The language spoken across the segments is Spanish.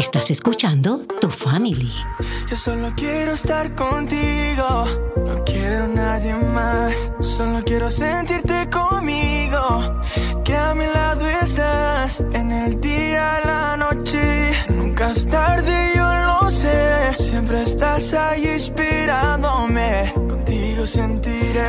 Estás escuchando Tu Family. Yo solo quiero estar contigo, no quiero nadie más, solo quiero sentirte conmigo, que a mi lado estás en el día, la noche, nunca es tarde, yo lo sé, siempre estás ahí inspirándome, contigo sentiré.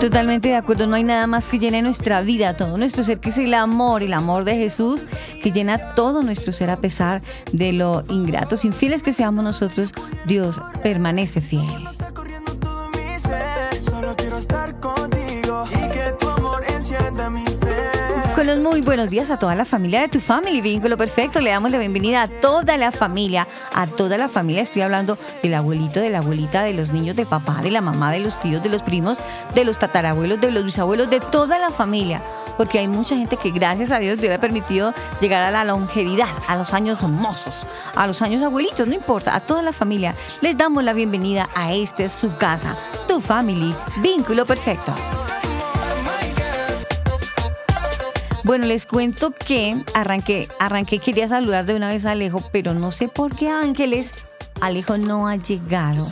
Totalmente de acuerdo, no hay nada más que llene nuestra vida, todo nuestro ser, que es el amor, el amor de Jesús, que llena todo nuestro ser a pesar de lo ingratos, infieles que seamos nosotros, Dios permanece fiel. Con los muy buenos días a toda la familia de tu family, vínculo perfecto. Le damos la bienvenida a toda la familia, a toda la familia. Estoy hablando del abuelito, de la abuelita, de los niños, de papá, de la mamá, de los tíos, de los primos, de los tatarabuelos, de los bisabuelos, de toda la familia. Porque hay mucha gente que gracias a Dios le ha permitido llegar a la longevidad, a los años mozos, a los años abuelitos, no importa, a toda la familia. Les damos la bienvenida a este su casa, tu family, vínculo perfecto. Bueno, les cuento que arranqué, arranqué, quería saludar de una vez a Alejo, pero no sé por qué Ángeles, Alejo no ha llegado.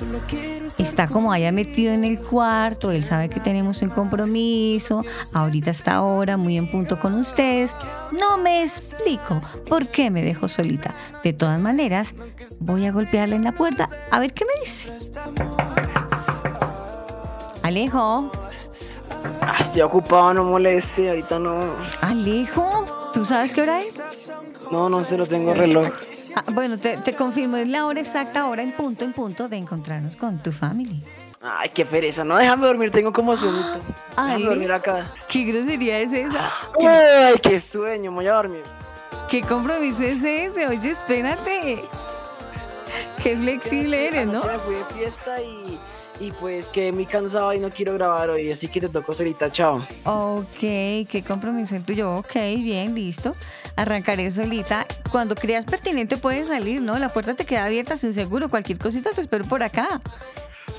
Está como allá metido en el cuarto, él sabe que tenemos un compromiso, ahorita está ahora muy en punto con ustedes. No me explico por qué me dejo solita. De todas maneras, voy a golpearle en la puerta a ver qué me dice. Alejo, Ah, estoy ocupado, no moleste, ahorita no. Alejo, ¿tú sabes qué hora es? No, no se lo tengo reloj. Ah, bueno, te, te confirmo, es la hora exacta, ahora en punto, en punto de encontrarnos con tu family. Ay, qué pereza, no déjame dormir, tengo como sueñito. Déjame Ale. dormir acá. ¿Qué grosería es esa? ¿Qué, Ay, qué sueño, me voy a dormir. qué compromiso es ese? Oye, espérate. Qué flexible eres, ¿no? Me fui de fiesta y, y pues quedé muy cansado y no quiero grabar hoy, así que te tocó solita, chao. Ok, qué compromiso el tuyo. Ok, bien, listo. Arrancaré solita. Cuando creas pertinente puedes salir, ¿no? La puerta te queda abierta sin seguro. Cualquier cosita te espero por acá.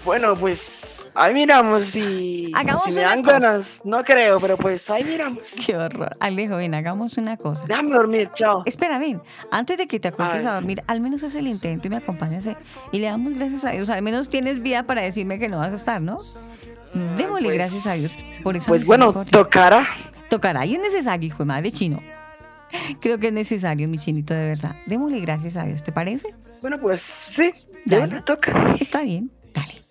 Bueno, pues ahí miramos si, Hagamos si me una dan cosa. ganas. No creo, pero pues ahí miramos. Qué horror. Alejo, ven, hagamos una cosa. Déjame dormir, chao. Espera, ven, antes de que te acuestes a dormir, al menos haz el intento y me acompañas y le damos gracias a Dios. Al menos tienes vida para decirme que no vas a estar, ¿no? Démosle pues- gracias a Dios por esa Pues bueno, tocará. Tocará y es necesario, hijo de madre chino. Creo que es necesario, mi chinito, de verdad. Démosle gracias a Dios, ¿te parece? Bueno, pues sí, Dale. toca. Está bien, dale.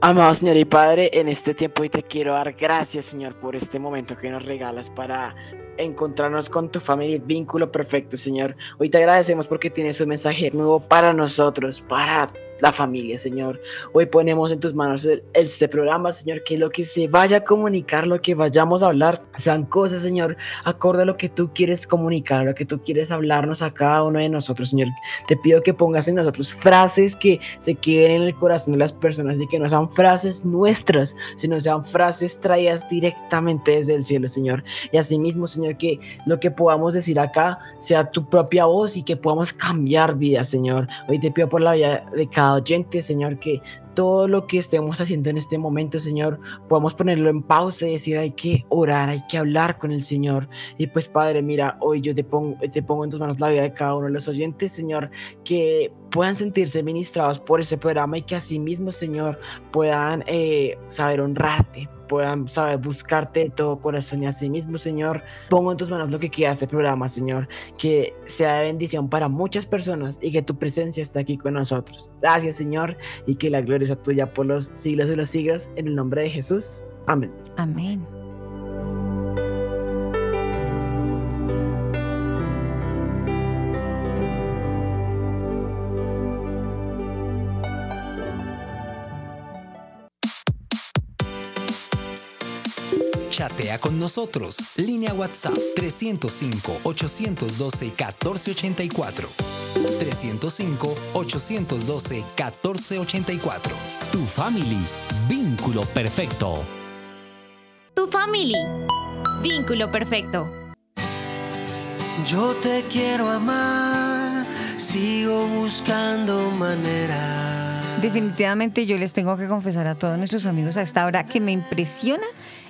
Amado Señor y Padre, en este tiempo hoy te quiero dar gracias, Señor, por este momento que nos regalas para encontrarnos con tu familia, vínculo perfecto, Señor. Hoy te agradecemos porque tienes un mensaje nuevo para nosotros, para la familia, Señor. Hoy ponemos en tus manos este programa, Señor, que lo que se vaya a comunicar, lo que vayamos a hablar, sean cosas, Señor, acorde lo que tú quieres comunicar, lo que tú quieres hablarnos a cada uno de nosotros, Señor. Te pido que pongas en nosotros frases que se queden en el corazón de las personas y que no sean frases nuestras, sino sean frases traídas directamente desde el cielo, Señor. Y asimismo, Señor, que lo que podamos decir acá sea tu propia voz y que podamos cambiar vidas, Señor. Hoy te pido por la vida de cada oyente, Señor, que todo lo que estemos haciendo en este momento, Señor, podamos ponerlo en pausa y decir, hay que orar, hay que hablar con el Señor. Y pues, Padre, mira, hoy yo te pongo, te pongo en tus manos la vida de cada uno de los oyentes, Señor, que puedan sentirse ministrados por ese programa y que asimismo, Señor, puedan eh, saber honrarte, puedan saber buscarte de todo corazón y así mismo, Señor, pongo en tus manos lo que queda este programa, Señor, que sea de bendición para muchas personas y que tu presencia esté aquí con nosotros. Gracias, Señor, y que la gloria tuya por los siglos de los siglos, en el nombre de Jesús. Amén. Amén. Chatea con nosotros. Línea WhatsApp 305-812-1484. 305-812-1484. Tu family, vínculo perfecto. Tu family, vínculo perfecto. Yo te quiero amar, sigo buscando manera. Definitivamente yo les tengo que confesar a todos nuestros amigos a esta hora que me impresiona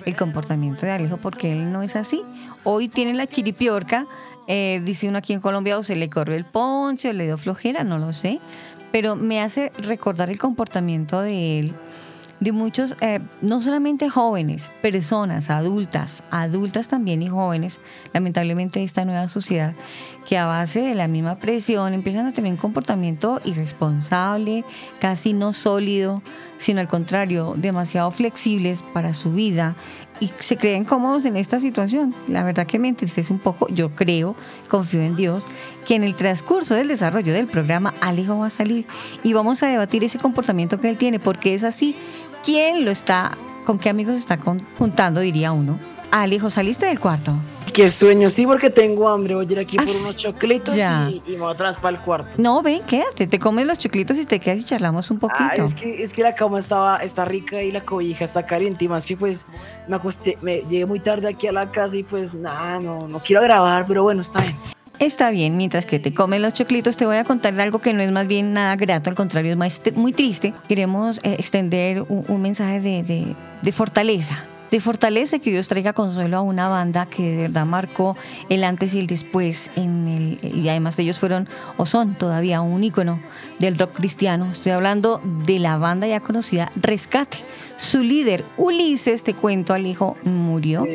el comportamiento de Alejo porque él no es así. Hoy tiene la chiripiorca, eh, dice uno aquí en Colombia, o se le corrió el ponche o le dio flojera, no lo sé, pero me hace recordar el comportamiento de él de muchos, eh, no solamente jóvenes, personas, adultas, adultas también y jóvenes, lamentablemente esta nueva sociedad, que a base de la misma presión empiezan a tener un comportamiento irresponsable, casi no sólido, sino al contrario, demasiado flexibles para su vida y se creen cómodos en esta situación. La verdad que me entristece un poco, yo creo, confío en Dios, que en el transcurso del desarrollo del programa Alejo va a salir y vamos a debatir ese comportamiento que él tiene, porque es así. ¿Quién lo está, con qué amigos está juntando, diría uno? Alejo, ¿saliste del cuarto? Qué sueño, sí, porque tengo hambre. Voy a ir aquí por Ah, unos choclitos ya. y, y me voy atrás para el cuarto. No, ven, quédate, te comes los choclitos y te quedas y charlamos un poquito. Ay, es, que, es que la cama estaba, está rica y la cobija está caliente. Y más que pues me acosté, me llegué muy tarde aquí a la casa y pues nada, no, no quiero grabar, pero bueno, está bien. Está bien, mientras que te comes los choclitos, te voy a contar algo que no es más bien nada grato, al contrario, es más muy triste. Queremos eh, extender un, un mensaje de, de- de fortaleza. De fortaleza que Dios traiga consuelo a una banda que de verdad marcó el antes y el después. En el, y además ellos fueron o son todavía un ícono del rock cristiano. Estoy hablando de la banda ya conocida Rescate. Su líder, Ulises, te cuento al hijo, murió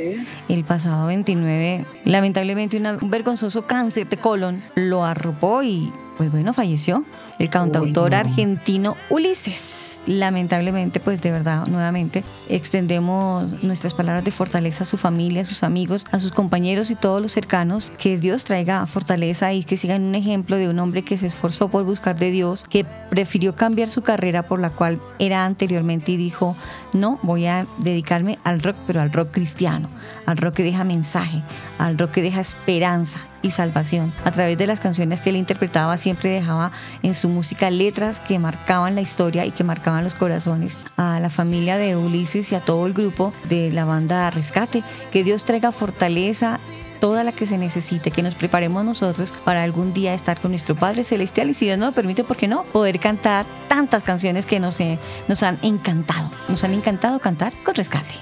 el pasado 29. Lamentablemente un vergonzoso cáncer de colon lo arropó y pues bueno, falleció. El cantautor argentino Ulises. Lamentablemente, pues de verdad, nuevamente, extendemos nuestras palabras de fortaleza a su familia, a sus amigos, a sus compañeros y todos los cercanos. Que Dios traiga fortaleza y que sigan un ejemplo de un hombre que se esforzó por buscar de Dios, que prefirió cambiar su carrera por la cual era anteriormente y dijo, no, voy a dedicarme al rock, pero al rock cristiano, al rock que deja mensaje, al rock que deja esperanza y salvación. A través de las canciones que él interpretaba siempre dejaba en su música letras que marcaban la historia y que marcaban los corazones. A la familia de Ulises y a todo el grupo de la banda Rescate, que Dios traiga fortaleza toda la que se necesite, que nos preparemos nosotros para algún día estar con nuestro Padre Celestial y si Dios nos lo permite, ¿por qué no? Poder cantar tantas canciones que nos, eh, nos han encantado. Nos han encantado cantar con rescate.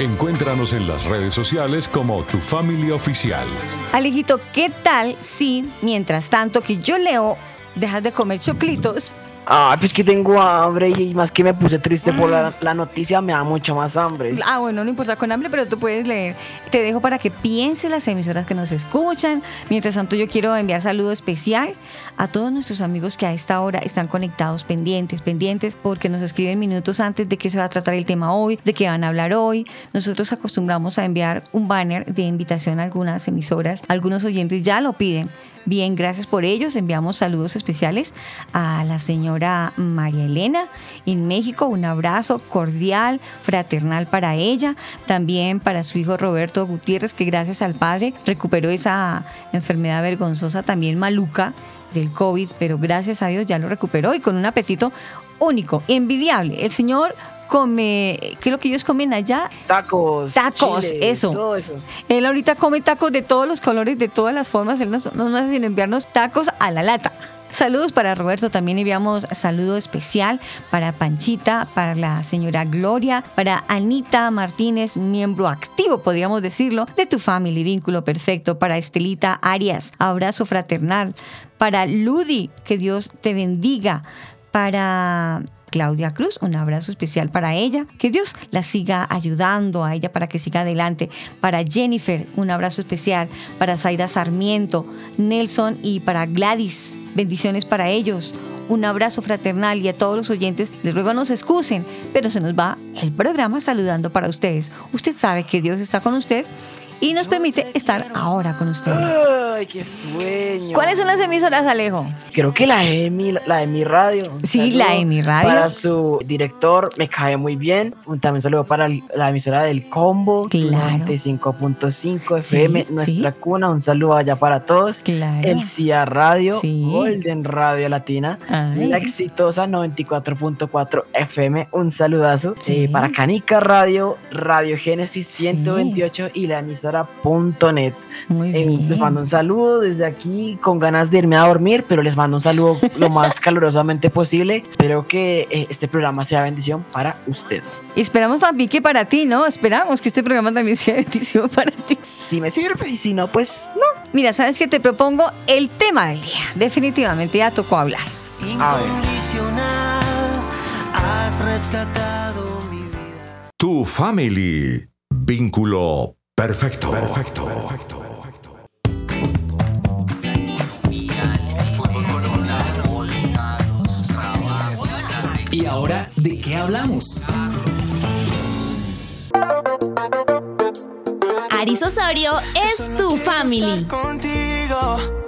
Encuéntranos en las redes sociales como Tu Familia Oficial. Alejito, ¿qué tal si, mientras tanto que yo leo, dejas de comer choclitos? Ah, pues que tengo hambre y más que me puse triste por la, la noticia, me da mucho más hambre. Ah, bueno, no importa con hambre, pero tú puedes leer. Te dejo para que pienses las emisoras que nos escuchan. Mientras tanto, yo quiero enviar saludo especial a todos nuestros amigos que a esta hora están conectados, pendientes, pendientes, porque nos escriben minutos antes de que se va a tratar el tema hoy, de qué van a hablar hoy. Nosotros acostumbramos a enviar un banner de invitación a algunas emisoras. Algunos oyentes ya lo piden. Bien, gracias por ellos. Enviamos saludos especiales a la señora María Elena en México. Un abrazo cordial, fraternal para ella. También para su hijo Roberto Gutiérrez, que gracias al padre recuperó esa enfermedad vergonzosa, también maluca del COVID, pero gracias a Dios ya lo recuperó y con un apetito único, envidiable. El señor come, ¿qué es lo que ellos comen allá? Tacos. Tacos, chile, eso. Todo eso. Él ahorita come tacos de todos los colores, de todas las formas. Él no, no nos hace sino enviarnos tacos a la lata. Saludos para Roberto, también enviamos saludo especial para Panchita, para la señora Gloria, para Anita Martínez, miembro activo, podríamos decirlo, de tu family, vínculo perfecto, para Estelita Arias, abrazo fraternal, para Ludi, que Dios te bendiga, para Claudia Cruz, un abrazo especial para ella, que Dios la siga ayudando a ella para que siga adelante. Para Jennifer, un abrazo especial. Para Zaida Sarmiento, Nelson y para Gladys, bendiciones para ellos. Un abrazo fraternal y a todos los oyentes les ruego nos excusen, pero se nos va el programa saludando para ustedes. Usted sabe que Dios está con usted y nos permite estar ahora con ustedes. Ay, qué sueño. ¿Cuáles son las emisoras, Alejo? Creo que la de mi, la de mi radio. Sí, la de Mi Radio. Para su director, me cae muy bien. También saludo para la emisora del Combo. Claro. 95.5 Sí, FM, sí. nuestra cuna. Un saludo allá para todos. Claro. El CIA Radio, Sí. Golden Radio Latina, Ay. la exitosa 94.4 FM, un saludazo. Sí. Eh, para Canica Radio, Radio Génesis Sí. 128 y la emisora .net. Muy Eh, bien. les mando un saludo desde aquí con ganas de irme a dormir, pero les mando un saludo lo más calurosamente posible. Espero que eh, este programa sea bendición para usted. Y esperamos también que para ti, ¿no? Esperamos que este programa también sea bendición para ti. Si me sirve y si no, pues no. Mira, ¿sabes qué? Te propongo el tema del día. Definitivamente ya tocó hablar. A ver. Incondicional, has rescatado mi vida. Tu family. Vínculo perfecto. Perfecto. ¿Y ahora de qué hablamos? Aris Osorio es tu family. Contigo,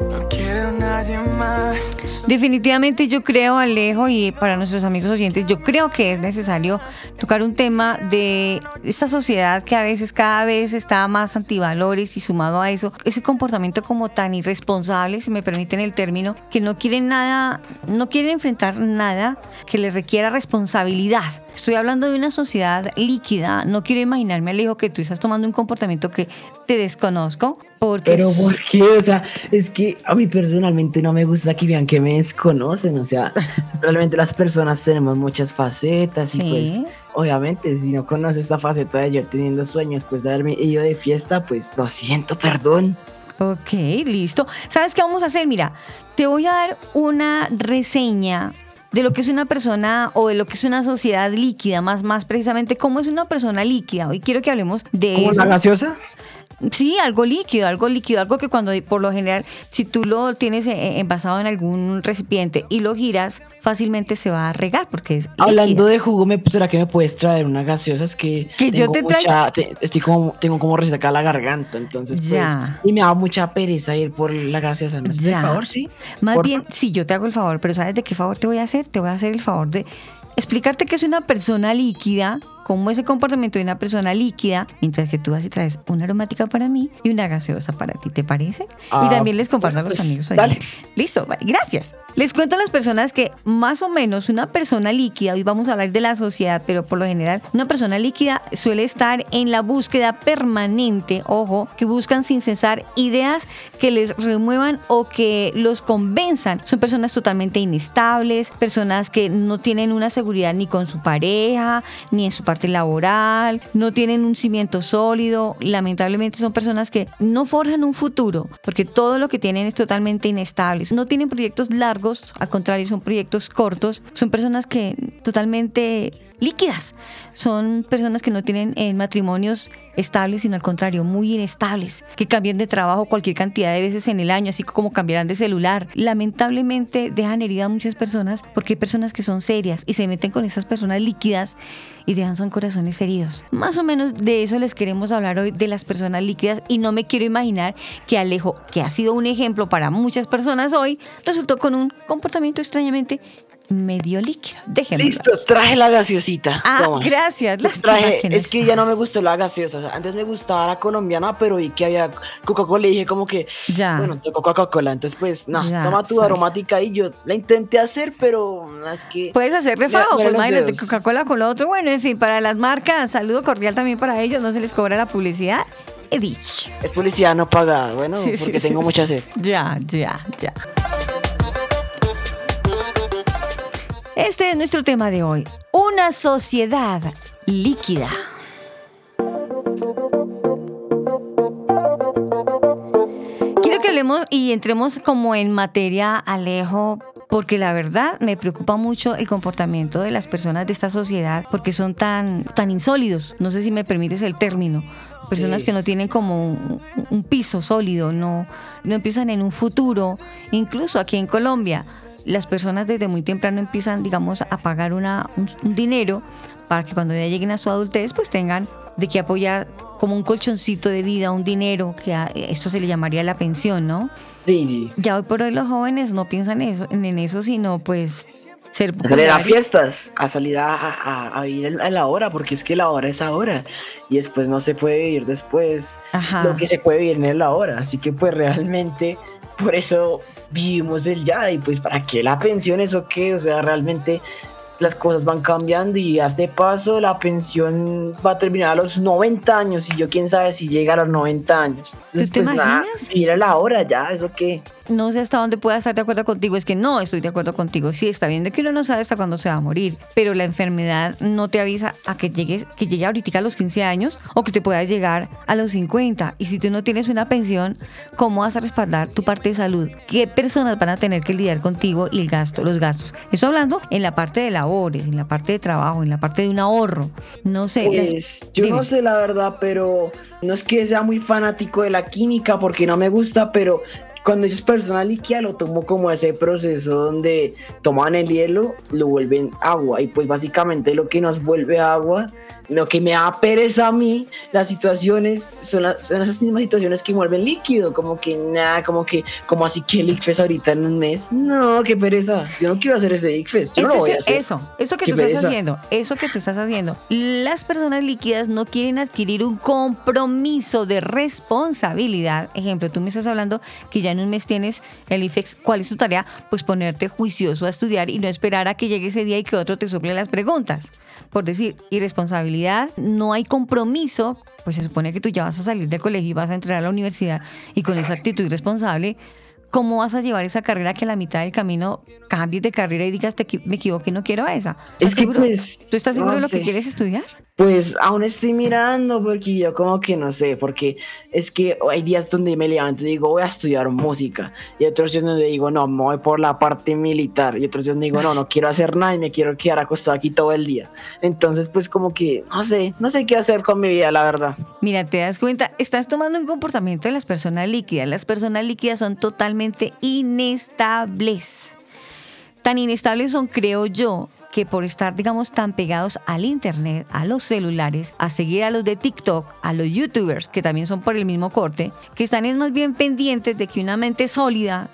Definitivamente yo creo, Alejo, y para nuestros amigos oyentes, yo creo que es necesario tocar un tema de esta sociedad que a veces cada vez está más antivalores y sumado a eso, ese comportamiento como tan irresponsable, si me permiten el término, que no quieren nada, no quieren enfrentar nada que les requiera responsabilidad. Estoy hablando de una sociedad líquida, no quiero imaginarme, Alejo, que tú estás tomando un comportamiento que te desconozco, porque... Pero ¿por qué? O sea, es que a mí personalmente no me gusta que vean que me desconocen. O sea, realmente las personas tenemos muchas facetas y pues obviamente si no conoces esta faceta de yo teniendo sueños, pues de haberme ido de fiesta, pues lo siento, perdón. Ok, listo. ¿Sabes qué vamos a hacer? Mira, te voy a dar una reseña de lo que es una persona o de lo que es una sociedad líquida, más, más precisamente cómo es una persona líquida. Hoy quiero que hablemos de ¿Como eso. la gaseosa? Sí, algo líquido, algo líquido, algo que cuando por lo general, si tú lo tienes eh, envasado en algún recipiente y lo giras, fácilmente se va a regar porque es Hablando líquido. de jugo, ¿me ¿será que me puedes traer una gaseosa? Es que, Que yo te te- estoy como, tengo como reseca la garganta, entonces pues, y me da mucha pereza ir por la gaseosa. ¿Me haces el favor, sí? Más bien, sí, yo te hago el favor, pero ¿sabes de qué favor te voy a hacer? Te voy a hacer el favor de explicarte que es una persona líquida, cómo es el comportamiento de una persona líquida, mientras que tú vas y traes una aromática para mí y una gaseosa para ti, ¿te parece? y Ah, también les comparto a los amigos. hoy. dale. Listo, vale, gracias. Les cuento a las personas que más o menos una persona líquida, hoy vamos a hablar de la sociedad, pero por lo general una persona líquida suele estar en la búsqueda permanente, ojo, que buscan sin cesar ideas que les remuevan o que los convenzan. Son personas totalmente inestables, personas que no tienen una seguridad ni con su pareja, ni en su parte laboral, no tienen un cimiento sólido. Lamentablemente son personas que no forjan un futuro, porque todo lo que tienen es totalmente inestable. No tienen proyectos largos, al contrario, son proyectos cortos. Son personas que totalmente líquidas. Son personas que no tienen eh, matrimonios estables, sino al contrario, muy inestables, que cambian de trabajo cualquier cantidad de veces en el año, así como cambiarán de celular. Lamentablemente dejan herida a muchas personas porque hay personas que son serias y se meten con esas personas líquidas y dejan son corazones heridos. Más o menos de eso les queremos hablar hoy, de las personas líquidas y no me quiero imaginar que Alejo, que ha sido un ejemplo para muchas personas hoy, resultó con un comportamiento extrañamente medio líquido. Déjeme. Listo, traje la gaseosita. Ah, Toma. gracias. Lástima Traje, que no es que ya no me estás. gustó la gaseosa. o sea, antes me gustaba la colombiana, pero vi que había Coca-Cola y dije como que, Ya. bueno, tocó Coca-Cola. Entonces, pues, no, Ya, toma tu sorry. aromática y yo la intenté hacer, pero es que... Puedes hacer refajo, pues imagínate. Coca-Cola con lo otro. Bueno, en fin, para las marcas, saludo cordial también para ellos, no se les cobra la publicidad. He dicho. Es publicidad no pagada, bueno, sí, porque sí, tengo sí. mucha sed. Ya, ya, ya. Este es nuestro tema de hoy. Una sociedad líquida. Quiero que hablemos y entremos como en materia, Alejo, porque la verdad me preocupa mucho el comportamiento de las personas de esta sociedad, porque son tan, tan insólidos. No sé si me permites el término. Personas Sí. que no tienen como un, un piso sólido, no, no empiezan en un futuro. Incluso aquí en Colombia, las personas desde muy temprano empiezan, digamos, a pagar una, un, un dinero para que cuando ya lleguen a su adultez, pues tengan de qué apoyar como un colchoncito de vida, un dinero, que a esto se le llamaría la pensión, ¿no? Sí. Ya hoy por hoy los jóvenes no piensan eso, en, eso, sino pues ser A salir a fiestas, a salir a, a, a vivir a la hora, porque es que la hora es ahora. Y después no se puede vivir después Ajá. lo que se puede vivir en la hora. Así que pues realmente por eso vivimos del ya. Y pues para qué la pensión, eso qué, o sea, realmente las cosas van cambiando y a este paso la pensión va a terminar a los 90 años y yo quién sabe si llega a los 90 años. ¿Tú te nada, imaginas? vivir a la hora ya, eso qué. no sé hasta dónde pueda estar de acuerdo contigo, es que no estoy de acuerdo contigo. Sí, está bien de que uno no sabe hasta cuándo se va a morir, pero la enfermedad no te avisa a que llegues, que llegue ahorita a los 15 años o que te pueda llegar a los 50. Y si tú no tienes una pensión, ¿cómo vas a respaldar tu parte de salud? ¿Qué personas van a tener que lidiar contigo y el gasto, los gastos? Eso hablando en la parte de labores, en la parte de trabajo, en la parte de un ahorro. No sé. Pues, yo no dime. sé la verdad, pero no es que sea muy fanático de la química porque no me gusta, pero cuando dices persona líquida lo tomo como ese proceso donde toman el hielo, lo vuelven agua y pues básicamente lo que nos vuelve agua, lo que me da pereza a mí, las situaciones son, las- son esas mismas situaciones que vuelven líquido, como que nada, como que, como así que el ICFES ahorita en un mes, no, qué pereza, yo no quiero hacer ese ICFES, yo no Ese lo voy a hacer. eso, eso que tú estás pereza. haciendo, eso que tú estás haciendo. Las personas líquidas no quieren adquirir un compromiso de responsabilidad. Ejemplo, tú me estás hablando que ya en un mes tienes el IFEX. ¿Cuál es tu tarea? Pues ponerte juicioso a estudiar y no esperar a que llegue ese día y que otro te suple las preguntas. Por decir, irresponsabilidad, no hay compromiso. Pues se supone que tú ya vas a salir del colegio y vas a entrar a la universidad y con esa actitud irresponsable. ¿Cómo vas a llevar esa carrera que a la mitad del camino cambies de carrera y digas, te me equivoqué, no quiero esa? ¿Estás Es que, seguro? pues, ¿Tú estás seguro no de lo que quieres estudiar? Pues aún estoy mirando porque yo como que no sé, porque es que hay días donde me levanto y digo voy a estudiar música y otros días donde digo no, me voy por la parte militar y otros días donde digo no, no quiero hacer nada y me quiero quedar acostado aquí todo el día. Entonces pues como que no sé, no sé qué hacer con mi vida, la verdad. Mira, te das cuenta, estás tomando un comportamiento de las personas líquidas. Las personas líquidas son totalmente inestables. Tan inestables son, creo yo, que por estar, digamos, tan pegados al internet, a los celulares, a seguir a los de TikTok, a los youtubers, que también son por el mismo corte, que están es más bien pendientes de que una mente sólida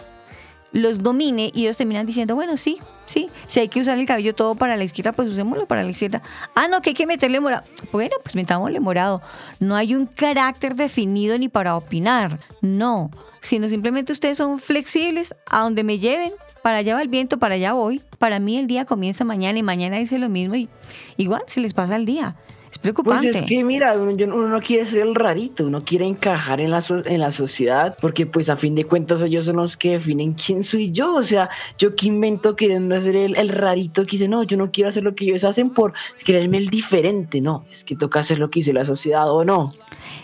los domine y ellos terminan diciendo, bueno, sí, sí, si hay que usar el cabello todo para la izquierda, pues usémoslo para la izquierda. Ah, no, que hay que meterle morado. Bueno, pues metámosle morado. No hay un carácter definido ni para opinar, no, sino simplemente ustedes son flexibles a donde me lleven. Para allá va el viento, para allá voy. Para mí el día comienza mañana y mañana dice lo mismo y igual se les pasa el día. Es Pues preocupante. es que mira, uno, no quiere ser el rarito, uno quiere encajar en la, so- en la sociedad, porque pues a fin de cuentas ellos son los que definen quién soy yo, o sea, yo que invento queriendo ser el, el rarito que dice, no, yo no quiero hacer lo que ellos hacen por creerme el diferente, no, es que toca hacer lo que dice la sociedad o no.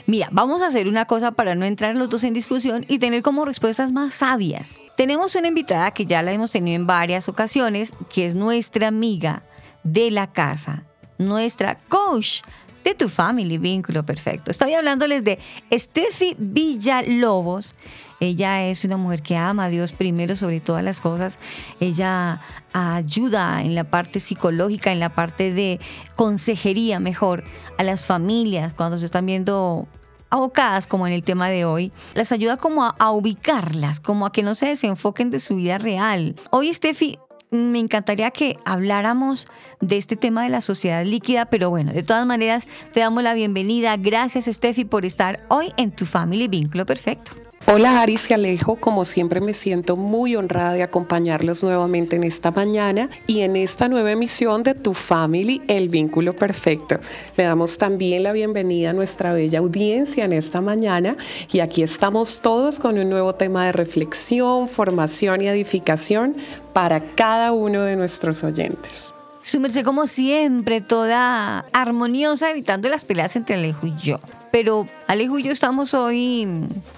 Mira, vamos a hacer una cosa para no entrar los dos en discusión y tener como respuestas más sabias. Tenemos una invitada que ya la hemos tenido en varias ocasiones, que es nuestra amiga de la casa, nuestra coach de tu family, vínculo perfecto. Estoy hablándoles de Steffi Villalobos. Ella es una mujer que ama a Dios primero sobre todas las cosas. Ella ayuda en la parte psicológica, en la parte de consejería mejor a las familias cuando se están viendo abocadas como en el tema de hoy, las ayuda como a, a ubicarlas, como a que no se desenfoquen de su vida real. Hoy Steffi me encantaría que habláramos de este tema de la sociedad líquida, pero bueno, de todas maneras, te damos la bienvenida. Gracias, Steffi, por estar hoy en tu Family Vínculo Perfecto. Hola Aris y Alejo, como siempre me siento muy honrada de acompañarlos nuevamente en esta mañana y en esta nueva emisión de Tu Family, el vínculo perfecto. Le damos también la bienvenida a nuestra bella audiencia en esta mañana y aquí estamos todos con un nuevo tema de reflexión, formación y edificación para cada uno de nuestros oyentes. Sumerse como siempre, toda armoniosa, evitando las peleas entre Alejo y yo pero Alejo y yo estamos hoy,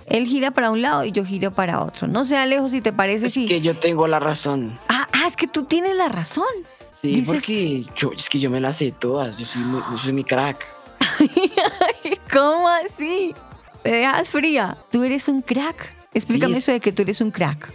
él gira para un lado y yo giro para otro. No sé, Alejo, si te parece es si... que yo tengo la razón. Ah, ah, es que tú tienes la razón. Sí, porque yo, es que yo me las sé todas, yo soy, yo soy mi crack. ¿Cómo así? Te dejas fría. Tú eres un crack. Explícame eso de que tú eres un crack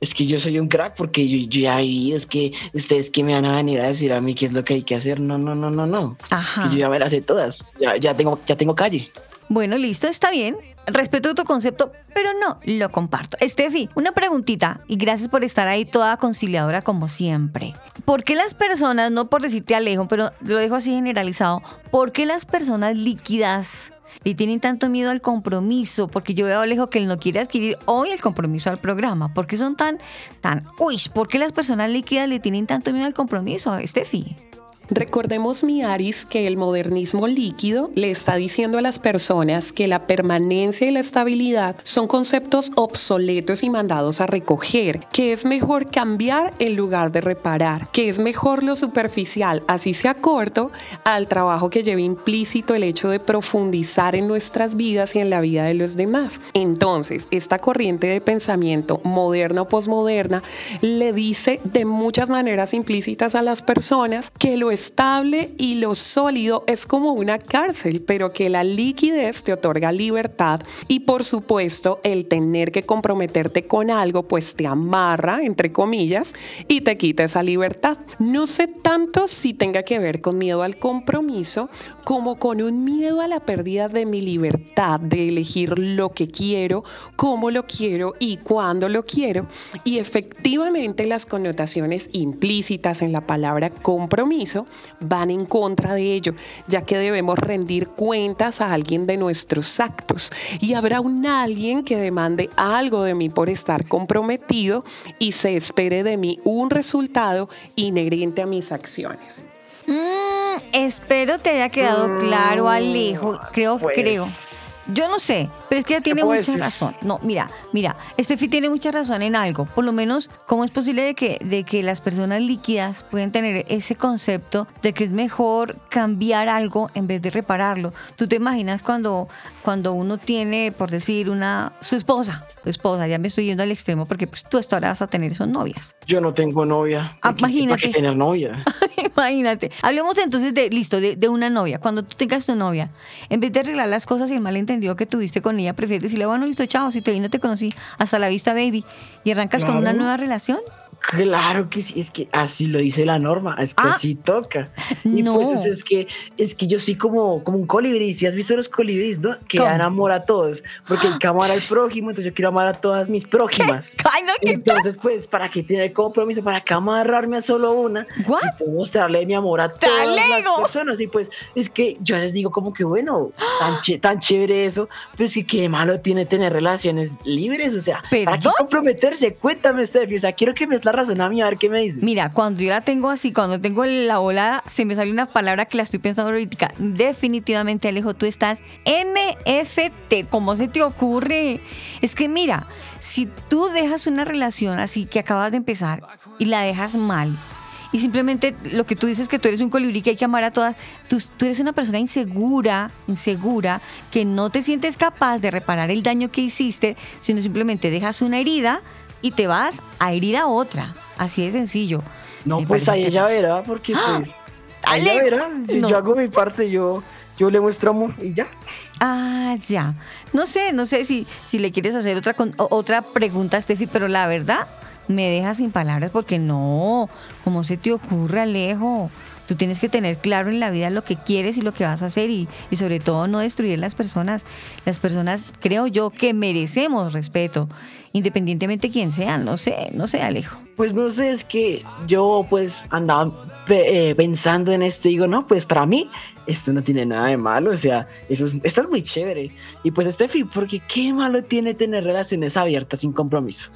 es que yo soy un crack porque yo, ya vi, es que ustedes que me van a venir a decir a mí qué es lo que hay que hacer. No, no, no, no, no. Ajá. yo ya me las sé todas. Ya, ya, tengo, ya tengo calle. Bueno, listo, está bien. Respeto tu concepto, pero no lo comparto. Steffi, una preguntita y gracias por estar ahí toda conciliadora como siempre. ¿Por qué las personas, no por decirte Alejo, pero lo dejo así generalizado, ¿por qué las personas líquidas y tienen tanto miedo al compromiso, porque yo veo a Alejo que él no quiere adquirir hoy el compromiso al programa. ¿Por qué son tan, tan, uy, por qué las personas líquidas le tienen tanto miedo al compromiso, Steffi? Recordemos, mi Aris, que el modernismo líquido le está diciendo a las personas que la permanencia y la estabilidad son conceptos obsoletos y mandados a recoger, que es mejor cambiar en lugar de reparar, que es mejor lo superficial, así sea corto, al trabajo que lleva implícito el hecho de profundizar en nuestras vidas y en la vida de los demás. Entonces, esta corriente de pensamiento moderna o posmoderna le dice de muchas maneras implícitas a las personas que lo estable y lo sólido es como una cárcel, pero que la liquidez te otorga libertad y por supuesto el tener que comprometerte con algo pues te amarra, entre comillas, y te quita esa libertad. No sé tanto si tenga que ver con miedo al compromiso como con un miedo a la pérdida de mi libertad de elegir lo que quiero, cómo lo quiero y cuándo lo quiero. Y efectivamente las connotaciones implícitas en la palabra compromiso van en contra de ello, ya que debemos rendir cuentas a alguien de nuestros actos y habrá un alguien que demande algo de mí por estar comprometido y se espere de mí un resultado inherente a mis acciones. Mm, espero te haya quedado claro, Alejo. Creo, pues. creo. Yo no sé, pero es que ella tiene mucha razón. No, mira, mira, Estefi tiene mucha razón en algo. Por lo menos, ¿cómo es posible de que, de que las personas líquidas pueden tener ese concepto de que es mejor cambiar algo en vez de repararlo? ¿Tú te imaginas cuando, cuando uno tiene, por decir, una su esposa, su esposa, ya me estoy yendo al extremo porque pues tú hasta ahora vas a tener son novias. Yo no tengo novia. Ah, imagínate. ¿Para tener novia? imagínate. Hablemos entonces de, listo, de, de, una novia. Cuando tú tengas tu novia, en vez de arreglar las cosas y el malentendido, que tuviste con ella, prefieres decirle, bueno, listo, chao, si te vi no te conocí, hasta la vista, baby, y arrancas con una nueva relación? Claro que sí, es que así lo dice la norma, es que ah, así toca. Y no. pues es que, es que yo soy como, como un colibrí, si has visto los colibríes, ¿no? Que dan amor a todos, porque el que amar al prójimo, entonces yo quiero amar a todas mis prójimas. entonces, pues, ¿para qué tener compromiso? ¿Para qué amarrarme a solo una? ¿What? Y mostrarle mi amor a todas las personas. Y pues, es que yo les digo como que, bueno, tan, tan chévere eso, pero sí que malo tiene tener relaciones libres, o sea, ¿para qué comprometerse? Cuéntame, Steffi, o sea, quiero que me razón a mí, a ver qué me dice. Mira, cuando yo la tengo así, cuando tengo la volada, se me sale una palabra que la estoy pensando ahorita. Definitivamente, Alejo, tú estás MFT. ¿Cómo se te ocurre? Es que mira, si tú dejas una relación así que acabas de empezar y la dejas mal, y simplemente lo que tú dices que tú eres un colibrí que hay que amar a todas, tú, eres una persona insegura, insegura, que no te sientes capaz de reparar el daño que hiciste, sino simplemente dejas una herida y te vas a herir a otra. Así de sencillo. No, pues ahí ella verá, porque ¡Ah! pues. Ella verá. Yo hago mi parte, yo, yo le muestro amor y ya. Ah, ya. No sé, no sé si, si le quieres hacer otra, otra pregunta, Steffi, pero la verdad, me deja sin palabras porque no, ¿cómo se te ocurre, Alejo? Tú tienes que tener claro en la vida lo que quieres y lo que vas a hacer y, y sobre todo no destruir las personas. Las personas creo yo que merecemos respeto, independientemente de quién sean, no sé, no sé, Alejo. Pues no sé, es que yo pues andaba pe- eh, pensando en esto y digo, no, pues para mí esto no tiene nada de malo, o sea, eso es, esto es muy chévere. Y pues Steffi, porque qué malo tiene tener relaciones abiertas sin compromiso.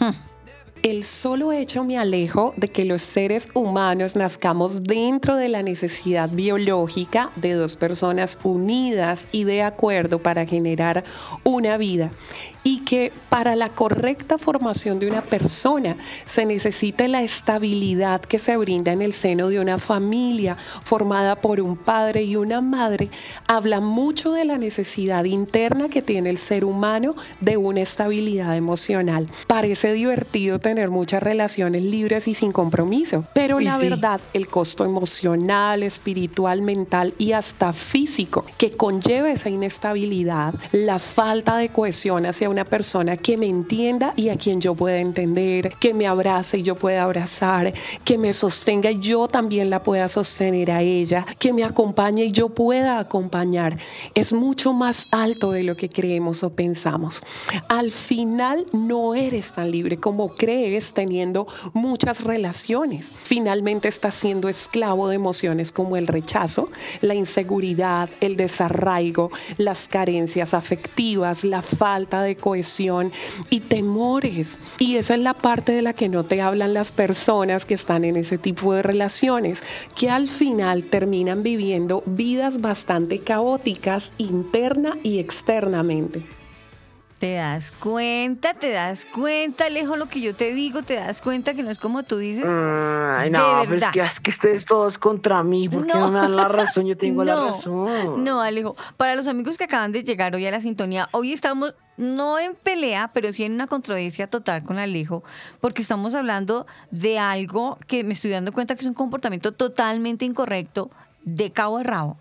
El solo hecho, me alejo, de que los seres humanos nazcamos dentro de la necesidad biológica de dos personas unidas y de acuerdo para generar una vida. Y que para la correcta formación de una persona se necesita la estabilidad que se brinda en el seno de una familia formada por un padre y una madre, habla mucho de la necesidad interna que tiene el ser humano de una estabilidad emocional. Parece divertido tener muchas relaciones libres y sin compromiso, pero la sí. verdad, el costo emocional, espiritual, mental y hasta físico que conlleva esa inestabilidad, la falta de cohesión hacia una persona que me entienda y a quien yo pueda entender, que me abrace y yo pueda abrazar, que me sostenga y yo también la pueda sostener a ella, que me acompañe y yo pueda acompañar, es mucho más alto de lo que creemos o pensamos. Al final no eres tan libre como crees teniendo muchas relaciones. Finalmente estás siendo esclavo de emociones como el rechazo, la inseguridad, el desarraigo, las carencias afectivas, la falta de cohesión y temores. Y esa es la parte de la que no te hablan las personas que están en ese tipo de relaciones, que al final terminan viviendo vidas bastante caóticas interna y externamente. Te das cuenta, te das cuenta, Alejo, lo que yo te digo, te das cuenta que no es como tú dices. Ay, De no, pero es verdad. que, es que ustedes todos contra mí, porque no, No. me dan la razón, yo tengo la No, razón. No, Alejo. Para los amigos que acaban de llegar hoy a la sintonía, hoy estamos no en pelea, pero sí en una controversia total con Alejo, porque estamos hablando de algo que me estoy dando cuenta que es un comportamiento totalmente incorrecto de cabo de rabo.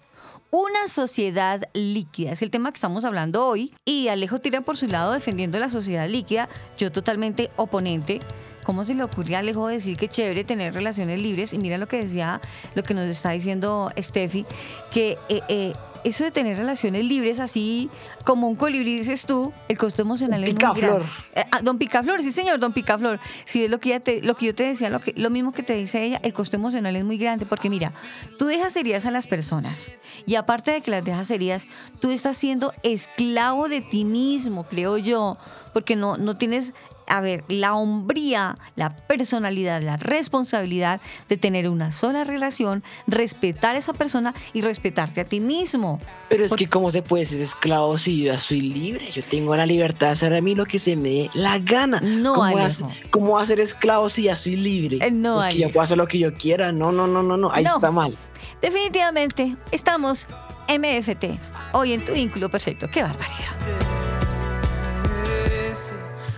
Una sociedad líquida es el tema que estamos hablando hoy y Alejo tira por su lado defendiendo la sociedad líquida, yo totalmente oponente. ¿Cómo se le ocurre a Alejo decir que chévere tener relaciones libres? Y mira lo que decía, lo que nos está diciendo Steffi, que eh, eh, eso de tener relaciones libres así como un colibrí, dices tú, el costo emocional es muy grande. Eh, ah, don Picaflor, sí señor, don Picaflor. Si es lo que, ella te- lo que yo te decía, lo, que, lo mismo que te dice ella, el costo emocional es muy grande porque mira, tú dejas heridas a las personas y aparte de que las dejas heridas, tú estás siendo esclavo de ti mismo, creo yo, porque no, no tienes a ver, la hombría, la personalidad, la responsabilidad de tener una sola relación, respetar a esa persona y respetarte a ti mismo. Pero es que cómo se puede ser esclavo si yo ya soy libre, yo tengo la libertad de hacer a mí lo que se me dé la gana. No, ¿Cómo, voy a, Alejo. cómo voy a ser esclavo si ya soy libre? Eh, no, Porque yo Alejo. puedo hacer lo que yo quiera, no, no, no, no, no, ahí No. está mal. Definitivamente, estamos MFT, hoy en tu vínculo perfecto. ¡Qué barbaridad!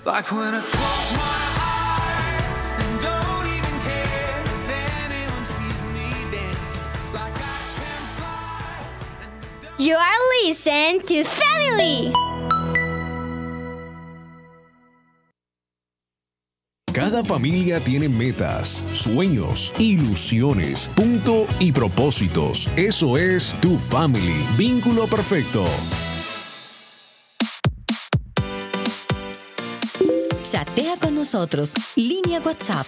Like when I close my eyes and don't even care if anyone sees me dancing. Like I can fly. You are listening to Family. Cada familia tiene metas, sueños, ilusiones, punto y propósitos. Eso es tu family. Vínculo perfecto. Nosotros. Línea WhatsApp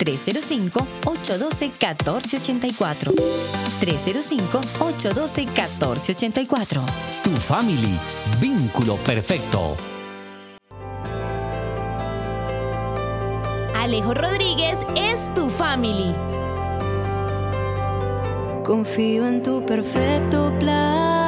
305-812-1484. 305-812-1484. Tu family. Vínculo perfecto. Alejo Rodríguez es tu family. Confío en tu perfecto plan.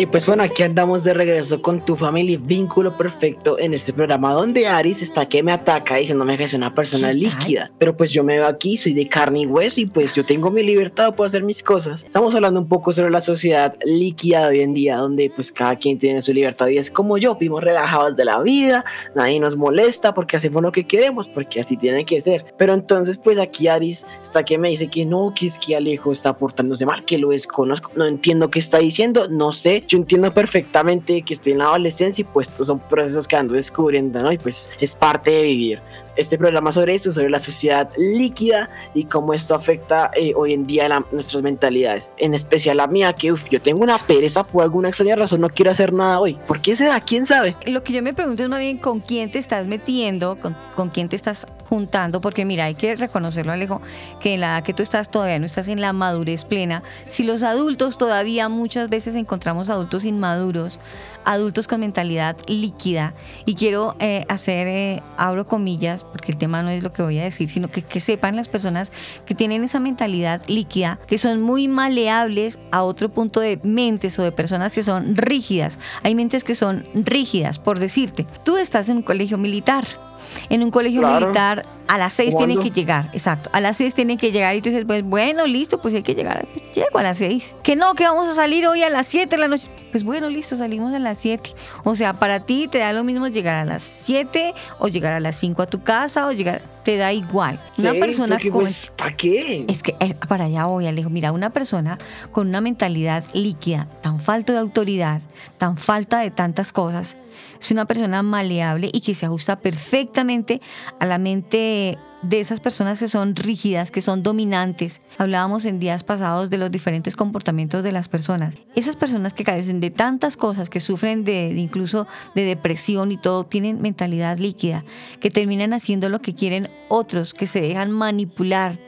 Y pues bueno, aquí andamos de regreso con tu familia Vínculo Perfecto en este programa donde Aris está que me ataca diciéndome que soy una persona líquida. Pero pues yo me veo aquí, soy de carne y hueso y pues yo tengo mi libertad, puedo hacer mis cosas. Estamos hablando un poco sobre la sociedad líquida de hoy en día, donde pues cada quien tiene su libertad y es como yo, vivimos relajados de la vida, nadie nos molesta porque hacemos lo que queremos, porque así tiene que ser. Pero entonces pues aquí Aris está que me dice que no, que es que Alejo está portándose mal, que lo desconozco, no entiendo qué está diciendo, no sé yo entiendo perfectamente que estoy en la adolescencia y pues estos son procesos que ando descubriendo, ¿no? Y pues es parte de vivir este programa sobre eso, sobre la sociedad líquida y cómo esto afecta eh, hoy en día nuestras mentalidades. En especial la mía, que uf, yo tengo una pereza por alguna extraña razón, no quiero hacer nada hoy. ¿Por qué se da? ¿Quién sabe? Lo que yo me pregunto es más bien con quién te estás metiendo, con, con quién te estás juntando, porque mira, hay que reconocerlo, Alejo, que en la edad que tú estás todavía no estás en la madurez plena. Si los adultos todavía muchas veces encontramos adultos inmaduros, adultos con mentalidad líquida, y quiero eh, hacer, eh, abro comillas, porque el tema no es lo que voy a decir, sino que, que sepan las personas que tienen esa mentalidad líquida, que son muy maleables a otro punto de mentes o de personas que son rígidas. Hay mentes que son rígidas, por decirte. Tú estás en un colegio militar. En un colegio militar a las seis tienen que llegar, exacto. A las seis tienen que llegar y tú dices, pues bueno, listo, pues hay que llegar. Pues, llego a las seis. Que no, que vamos a salir hoy a las siete de la noche. Pues bueno, listo, salimos a las siete. O sea, para ti te da lo mismo llegar a las siete o llegar a las cinco a tu casa o llegar, te da igual. Una persona con... Pues, ¿Para qué? Es que eh, para allá voy, Alejo. Mira, una persona con una mentalidad líquida, tan falta de autoridad, tan falta de tantas cosas, es una persona maleable y que se ajusta perfectamente a la mente de esas personas que son rígidas, que son dominantes. Hablábamos en días pasados de los diferentes comportamientos de las personas. Esas personas que carecen de tantas cosas, que sufren de, incluso de depresión y todo, tienen mentalidad líquida, que terminan haciendo lo que quieren otros, que se dejan manipular,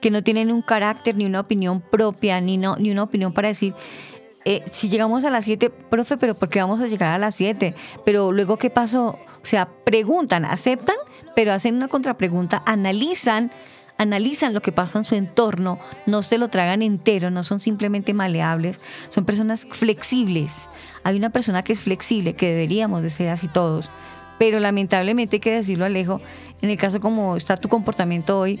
que no tienen un carácter ni una opinión propia, ni, no, ni una opinión para decir, eh, si llegamos a las 7, profe, pero ¿por qué vamos a llegar a las 7? Pero luego, ¿qué pasó? O sea, preguntan, aceptan, pero hacen una contrapregunta, analizan, analizan lo que pasa en su entorno, no se lo tragan entero, no son simplemente maleables, son personas flexibles. Hay una persona que es flexible, que deberíamos de ser así todos, pero lamentablemente hay que decirlo Alejo, en el caso como está tu comportamiento hoy,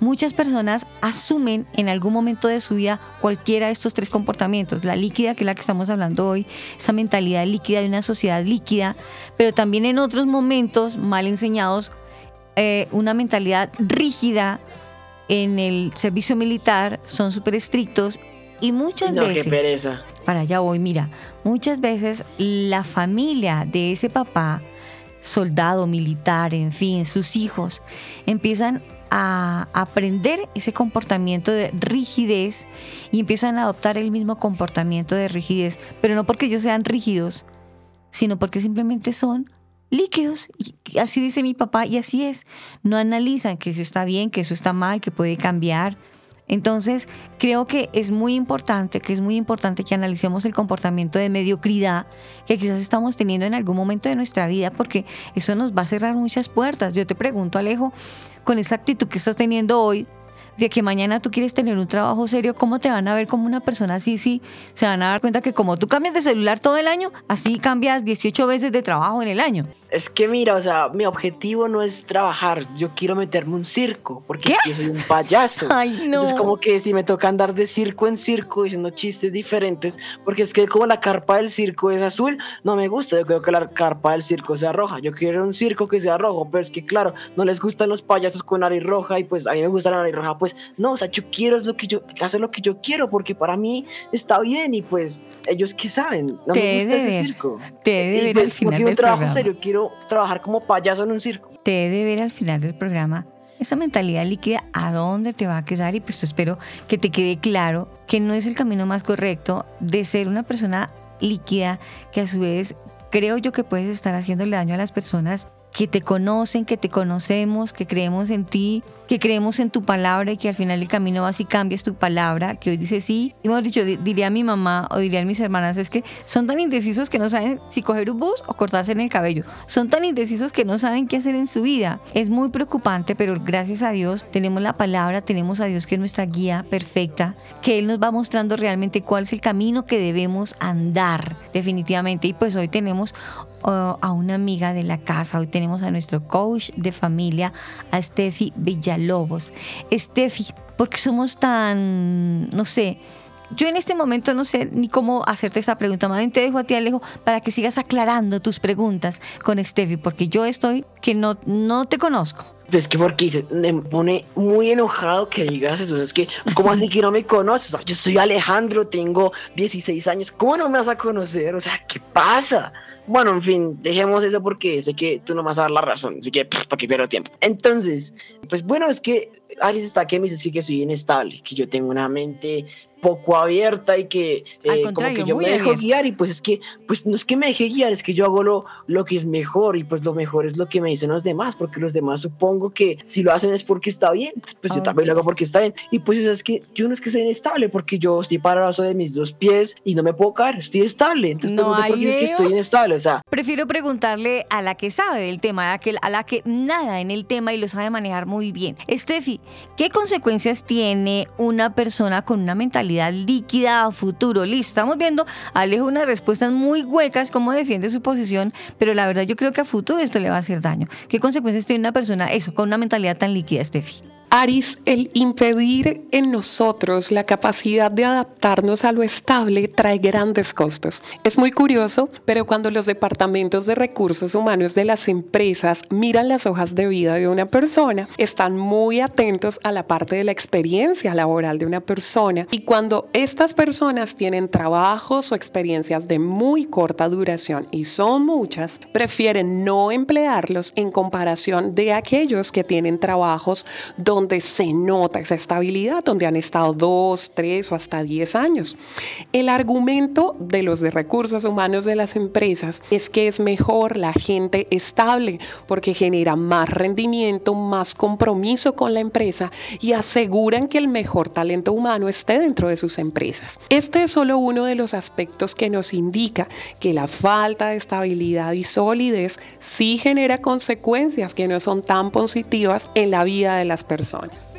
muchas personas asumen en algún momento de su vida cualquiera de estos tres comportamientos, la líquida, que es la que estamos hablando hoy, esa mentalidad líquida de una sociedad líquida, pero también en otros momentos mal enseñados, eh, una mentalidad rígida en el servicio militar, son súper estrictos y muchas veces, para allá voy, mira, muchas veces la familia de ese papá, soldado, militar, en fin, sus hijos, empiezan a aprender ese comportamiento de rigidez y empiezan a adoptar el mismo comportamiento de rigidez, pero no porque ellos sean rígidos, sino porque simplemente son líquidos. Y así dice mi papá y así es. No analizan que eso está bien, que eso está mal, que puede cambiar. Entonces, creo que es muy importante, que es muy importante que analicemos el comportamiento de mediocridad que quizás estamos teniendo en algún momento de nuestra vida, porque eso nos va a cerrar muchas puertas. Yo te pregunto, Alejo, con esa actitud que estás teniendo hoy, de que mañana tú quieres tener un trabajo serio, ¿cómo te van a ver como una persona así? Sí, se van a dar cuenta que como tú cambias de celular todo el año, así cambias 18 veces de trabajo en el año. Es que mira, o sea, mi objetivo no es trabajar, yo quiero meterme un circo, porque yo soy un payaso. Ay, no. Es como que si me toca andar de circo en circo diciendo chistes diferentes, porque es que como la carpa del circo es azul, no me gusta, yo creo que la carpa del circo sea roja, yo quiero un circo que sea rojo, pero es que claro, no les gustan los payasos con nariz roja y pues a mí me gusta la nariz roja, pues no, o sea, yo quiero es lo que yo, hacer lo que yo quiero, porque para mí está bien y pues ellos qué saben, no me gusta ese circo. Te debe ver al final un trabajo serio, quiero trabajar como payaso en un circo. Te debe ver al final del programa esa mentalidad líquida a dónde te va a quedar y pues espero que te quede claro que no es el camino más correcto de ser una persona líquida que a su vez creo yo que puedes estar haciéndole daño a las personas que te conocen, que te conocemos, que creemos en ti, que creemos en tu palabra y que al final el camino vas y cambias tu palabra, que hoy dice sí. Y hemos dicho, diría mi mamá o dirían mis hermanas, es que son tan indecisos que no saben si coger un bus o cortarse en el cabello. Son tan indecisos que no saben qué hacer en su vida. Es muy preocupante, pero gracias a Dios tenemos la palabra, tenemos a Dios que es nuestra guía perfecta, que Él nos va mostrando realmente cuál es el camino que debemos andar definitivamente. Y pues hoy tenemos a una amiga de la casa. Hoy tenemos a nuestro coach de familia, a Steffi Villalobos. Steffi, porque somos tan, no sé, yo en este momento no sé ni cómo hacerte esta pregunta. Más bien te dejo a ti, Alejo, para que sigas aclarando tus preguntas con Steffi, porque yo estoy que no, no te conozco. Es que porque me pone muy enojado que digas eso. Es que, ¿cómo así que no me conoces? yo soy Alejandro, tengo 16 años. ¿Cómo no me vas a conocer? O sea, ¿qué pasa? Bueno, en fin, dejemos eso porque sé que tú no vas a dar la razón. Así que, para que pierdo tiempo. Entonces, pues bueno, es que Alice está aquí me dice que, que soy inestable, que yo tengo una mente poco abierta y que, eh, como que yo me dejo guiar y pues es que pues no es que me deje guiar, es que yo hago lo, lo que es mejor y pues lo mejor es lo que me dicen los demás, porque los demás supongo que si lo hacen es porque está bien, pues yo también lo hago porque está bien y pues es que yo no es que sea inestable porque yo estoy parado de mis dos pies y no me puedo caer, estoy estable, entonces no, sé por qué es que estoy inestable, o sea. Prefiero preguntarle a la que sabe del tema, a, que, a la que nada en el tema y lo sabe manejar muy bien. Steffi, ¿qué consecuencias tiene una persona con una mentalidad líquida a futuro. Listo, estamos viendo Alejo unas respuestas muy huecas, cómo defiende su posición, pero la verdad yo creo que a futuro esto le va a hacer daño. ¿Qué consecuencias tiene una persona, eso, con una mentalidad tan líquida, Steffi? Aris, el impedir en nosotros la capacidad de adaptarnos a lo estable trae grandes costos. Es muy curioso, pero cuando los departamentos de recursos humanos de las empresas miran las hojas de vida de una persona, están muy atentos a la parte de la experiencia laboral de una persona y cuando estas personas tienen trabajos o experiencias de muy corta duración y son muchas, prefieren no emplearlos en comparación de aquellos que tienen trabajos donde se nota esa estabilidad, donde han estado dos, tres o hasta diez años. El argumento de los de recursos humanos de las empresas es que es mejor la gente estable porque genera más rendimiento, más compromiso con la empresa y aseguran que el mejor talento humano esté dentro de sus empresas. Este es solo uno de los aspectos que nos indica que la falta de estabilidad y solidez sí genera consecuencias que no son tan positivas en la vida de las personas.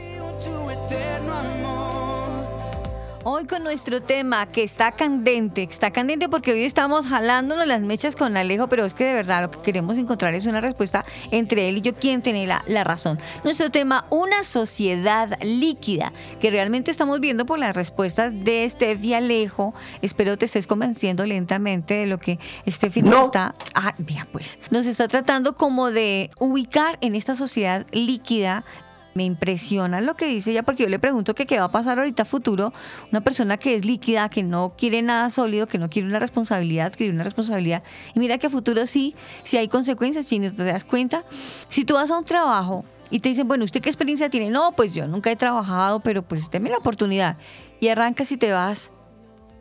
Hoy con nuestro tema que está candente, está candente porque hoy estamos jalándonos las mechas con Alejo, pero es que de verdad lo que queremos encontrar es una respuesta entre él y yo, quién tiene la, la razón. Nuestro tema, una sociedad líquida, que realmente estamos viendo por las respuestas de Steffi Alejo. Espero te estés convenciendo lentamente de lo que Steffi nos está... Ah, ya pues. Nos está tratando como de ubicar en esta sociedad líquida me impresiona lo que dice ella porque yo le pregunto qué va a pasar ahorita futuro. Una persona que es líquida, que no quiere nada sólido, que no quiere una responsabilidad, escribir una responsabilidad. Y mira que a futuro sí, si hay consecuencias, si no te das cuenta. Si tú vas a un trabajo y te dicen, bueno, ¿usted qué experiencia tiene? No, pues yo nunca he trabajado, pero pues deme la oportunidad. Y arrancas y te vas.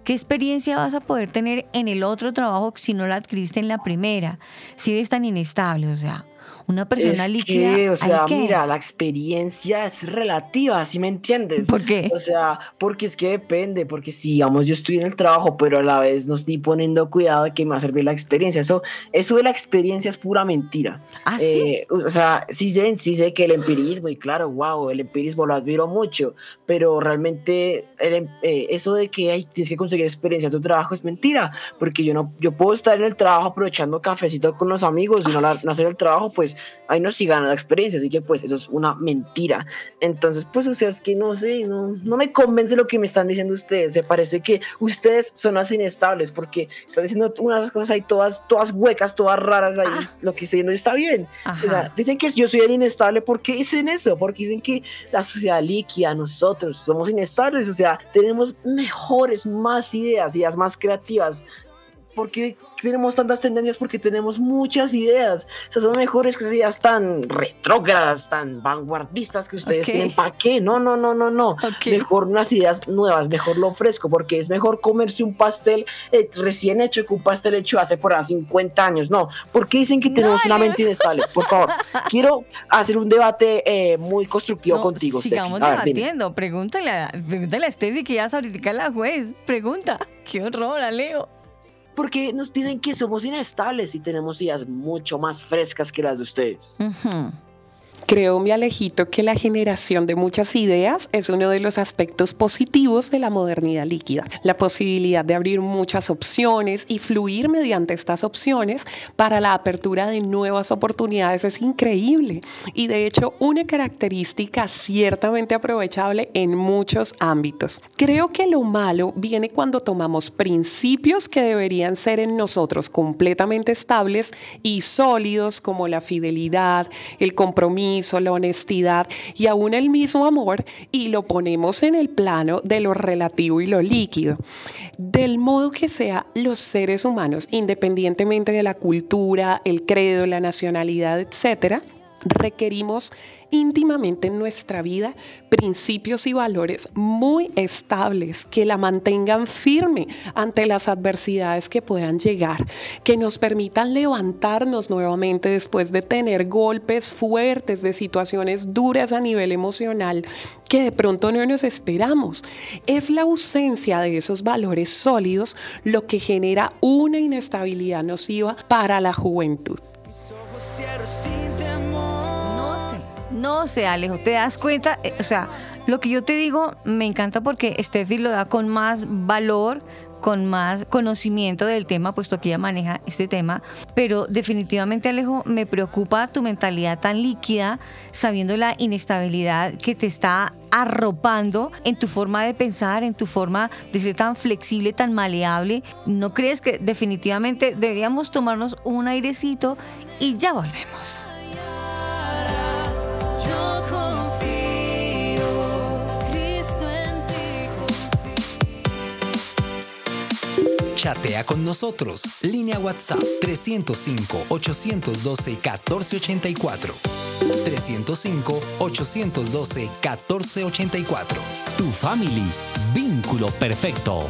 ¿Qué experiencia vas a poder tener en el otro trabajo si no la adquiriste en la primera? Si eres tan inestable, o sea una persona líquida. o sea, mira, la experiencia es relativa, ¿sí me entiendes? ¿Por qué? O sea, porque es que depende, porque si, digamos, yo estoy en el trabajo, pero a la vez no estoy poniendo cuidado de que me va a servir la experiencia. Eso, eso de la experiencia es pura mentira. ¿Ah, sí? Eh, o sea, sí sé, sí sé que el empirismo, y claro, wow, el empirismo lo admiro mucho, pero realmente em, eh, eso de que hay, tienes que conseguir experiencia en tu trabajo es mentira, porque yo no, yo puedo estar en el trabajo aprovechando cafecito con los amigos y no, ah, no hacer el trabajo, pues ahí no sí gana la experiencia, así que pues eso es una mentira. Entonces, pues, o sea, es que no sé, no, no me convence lo que me están diciendo ustedes, me parece que ustedes son así inestables porque están diciendo unas cosas ahí todas, todas huecas, todas raras ahí, ah. lo que estoy diciendo está bien. O sea, dicen que yo soy el inestable, ¿por qué dicen eso? Porque dicen que la sociedad líquida, nosotros somos inestables, o sea, tenemos mejores, más ideas, ideas más creativas, porque tenemos tantas tendencias porque tenemos muchas ideas. O sea, son mejores que ideas tan retrógradas, tan vanguardistas que ustedes tienen. ¿Para qué? No, no, no, no, no. Mejor unas ideas nuevas, mejor lo fresco, porque es mejor comerse un pastel eh, recién hecho que un pastel hecho hace por ahí 50 años. No, porque dicen que tenemos una mente inestable. Por favor, quiero hacer un debate eh, muy constructivo contigo. Sigamos debatiendo. pregúntale, a, pregúntale a Steffi que ya ahorita la juez. Pregunta. Qué horror, Leo porque nos dicen que somos inestables y tenemos ideas mucho más frescas que las de ustedes. Creo, mi Alejito, que la generación de muchas ideas es uno de los aspectos positivos de la modernidad líquida. La posibilidad de abrir muchas opciones y fluir mediante estas opciones para la apertura de nuevas oportunidades es increíble y de hecho una característica ciertamente aprovechable en muchos ámbitos. Creo que lo malo viene cuando tomamos principios que deberían ser en nosotros completamente estables y sólidos como la fidelidad, el compromiso, la honestidad y aún el mismo amor y lo ponemos en el plano de lo relativo y lo líquido. Del modo que sea, los seres humanos, independientemente de la cultura, el credo, la nacionalidad, etcétera, requerimos íntimamente en nuestra vida principios y valores muy estables que la mantengan firme ante las adversidades que puedan llegar, que nos permitan levantarnos nuevamente después de tener golpes fuertes de situaciones duras a nivel emocional que de pronto no nos esperamos. Es la ausencia de esos valores sólidos lo que genera una inestabilidad nociva para la juventud. No sé, Alejo, ¿te das cuenta? Eh, o sea, lo que yo te digo me encanta porque Steffi lo da con más valor, con más conocimiento del tema, puesto que ella maneja este tema. Pero definitivamente, Alejo, me preocupa tu mentalidad tan líquida, sabiendo la inestabilidad que te está arropando en tu forma de pensar, en tu forma de ser tan flexible, tan maleable. ¿No crees que definitivamente deberíamos tomarnos un airecito y ya volvemos? Chatea con nosotros. Línea WhatsApp 305-812-1484. 305-812-1484. Tu family. Vínculo perfecto.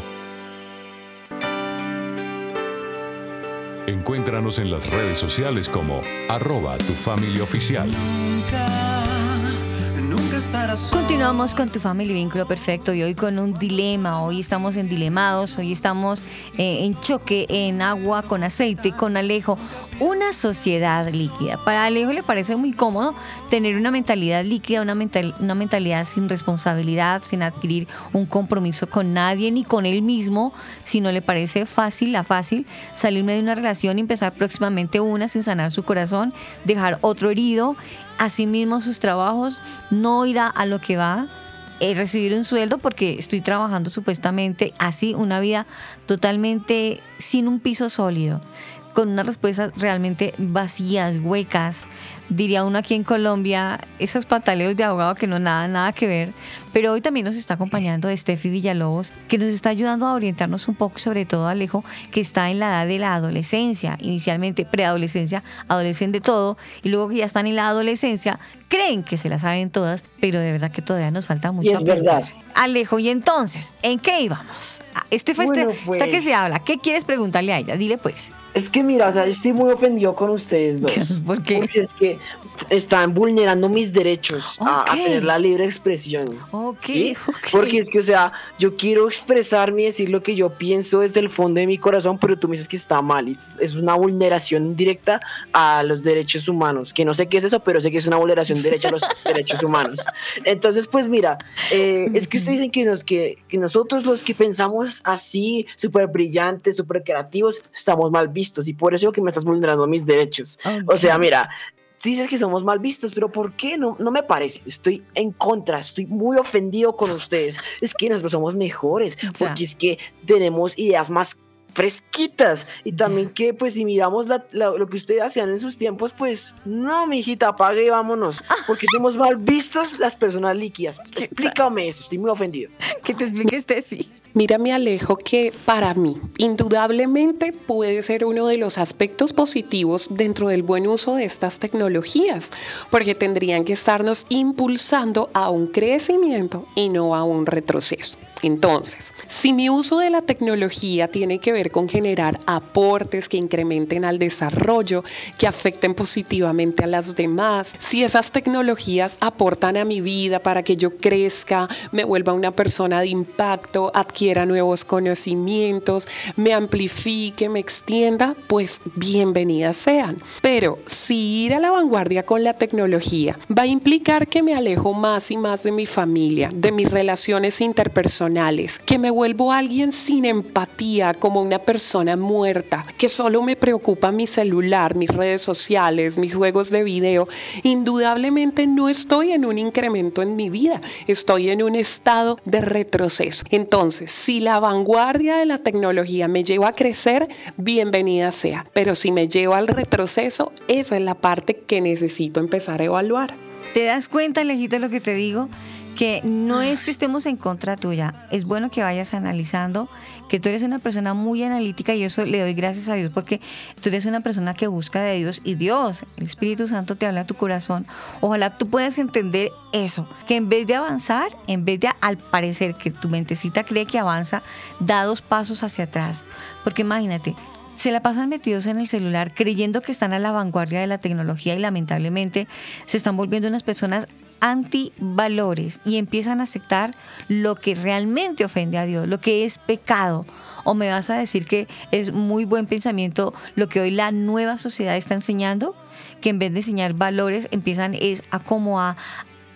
Encuéntranos en las redes sociales como arroba tu familia oficial. Continuamos con tu familia vínculo perfecto y hoy con un dilema. Hoy estamos en dilemados, hoy estamos eh, en choque, en agua, con aceite, con Alejo. Una sociedad líquida. Para Alejo le parece muy cómodo tener una mentalidad líquida, una, una mentalidad sin responsabilidad, sin adquirir un compromiso con nadie ni con él mismo. Si no le parece fácil, la fácil, salirme de una relación y empezar próximamente una sin sanar su corazón, dejar otro herido asimismo sus trabajos, no irá a lo que va, eh, recibir un sueldo porque estoy trabajando supuestamente así una vida totalmente sin un piso sólido con unas respuestas realmente vacías, huecas. Diría uno aquí en Colombia, esos pataleos de abogado que no nada, nada que ver. Pero hoy también nos está acompañando Steffi Villalobos, que nos está ayudando a orientarnos un poco, sobre todo Alejo, que está en la edad de la adolescencia, inicialmente preadolescencia, adolescente todo, y luego que ya están en la adolescencia, creen que se la saben todas, pero de verdad que todavía nos falta mucho. aprender. Alejo, y entonces, ¿en qué íbamos? Ah, este fue este, esta que pues. se habla. ¿Qué quieres preguntarle a ella? Dile pues. Es que mira, o sea, yo estoy muy ofendido con ustedes dos. ¿Por qué? Porque es que están vulnerando mis derechos a, tener la libre expresión. Ok, Porque es que, o sea, yo quiero expresarme y decir lo que yo pienso desde el fondo de mi corazón, pero tú me dices que está mal. Es una vulneración directa a los derechos humanos. Que no sé qué es eso, pero sé que es una vulneración directa a los derechos humanos. Entonces, pues mira, eh, es que ustedes dicen que, nos, que, que nosotros los que pensamos así, súper brillantes, súper creativos, estamos mal vistos y por eso que me estás vulnerando mis derechos. O sea, mira, dices que somos mal vistos, pero ¿por qué? No, no me parece. Estoy en contra, estoy muy ofendido con ustedes. Es que nosotros somos mejores, porque es que tenemos ideas más fresquitas. Y también que pues si miramos lo que ustedes hacían en sus tiempos pues no mi hijita apague y vámonos. Porque somos mal vistos las personas líquidas. Explícame eso estoy muy ofendido. Que te explique Steffi. Mira mi Alejo que para mí indudablemente puede ser uno de los aspectos positivos dentro del buen uso de estas tecnologías porque tendrían que estarnos impulsando a un crecimiento y no a un retroceso. Entonces, si mi uso de la tecnología tiene que ver con generar aportes que incrementen al desarrollo, que afecten positivamente a las demás, si esas tecnologías aportan a mi vida para que yo crezca, me vuelva una persona de impacto, adquiera nuevos conocimientos, me amplifique, me extienda, pues bienvenidas sean. Pero si ir a la vanguardia con la tecnología va a implicar que me alejo más y más de mi familia, de mis relaciones interpersonales, que me vuelvo alguien sin empatía, como una persona muerta, que solo me preocupa mi celular, mis redes sociales, mis juegos de video, indudablemente no estoy en un incremento en mi vida, estoy en un estado de retroceso. Entonces, si la vanguardia de la tecnología me lleva a crecer, bienvenida sea, pero si me lleva al retroceso, esa es la parte que necesito empezar a evaluar. ¿Te das cuenta, Lejito, lo que te digo? Que no es que estemos en contra tuya, es bueno que vayas analizando, que tú eres una persona muy analítica y eso le doy gracias a Dios porque tú eres una persona que busca de Dios y Dios, el Espíritu Santo te habla a tu corazón. Ojalá tú puedas entender eso, que en vez de avanzar, en vez de al parecer que tu mentecita cree que avanza, da dos pasos hacia atrás. Porque imagínate, se la pasan metidos en el celular creyendo que están a la vanguardia de la tecnología y lamentablemente se están volviendo unas personas antivalores y empiezan a aceptar lo que realmente ofende a Dios, lo que es pecado. O me vas a decir que es muy buen pensamiento lo que hoy la nueva sociedad está enseñando, que en vez de enseñar valores empiezan es a como a,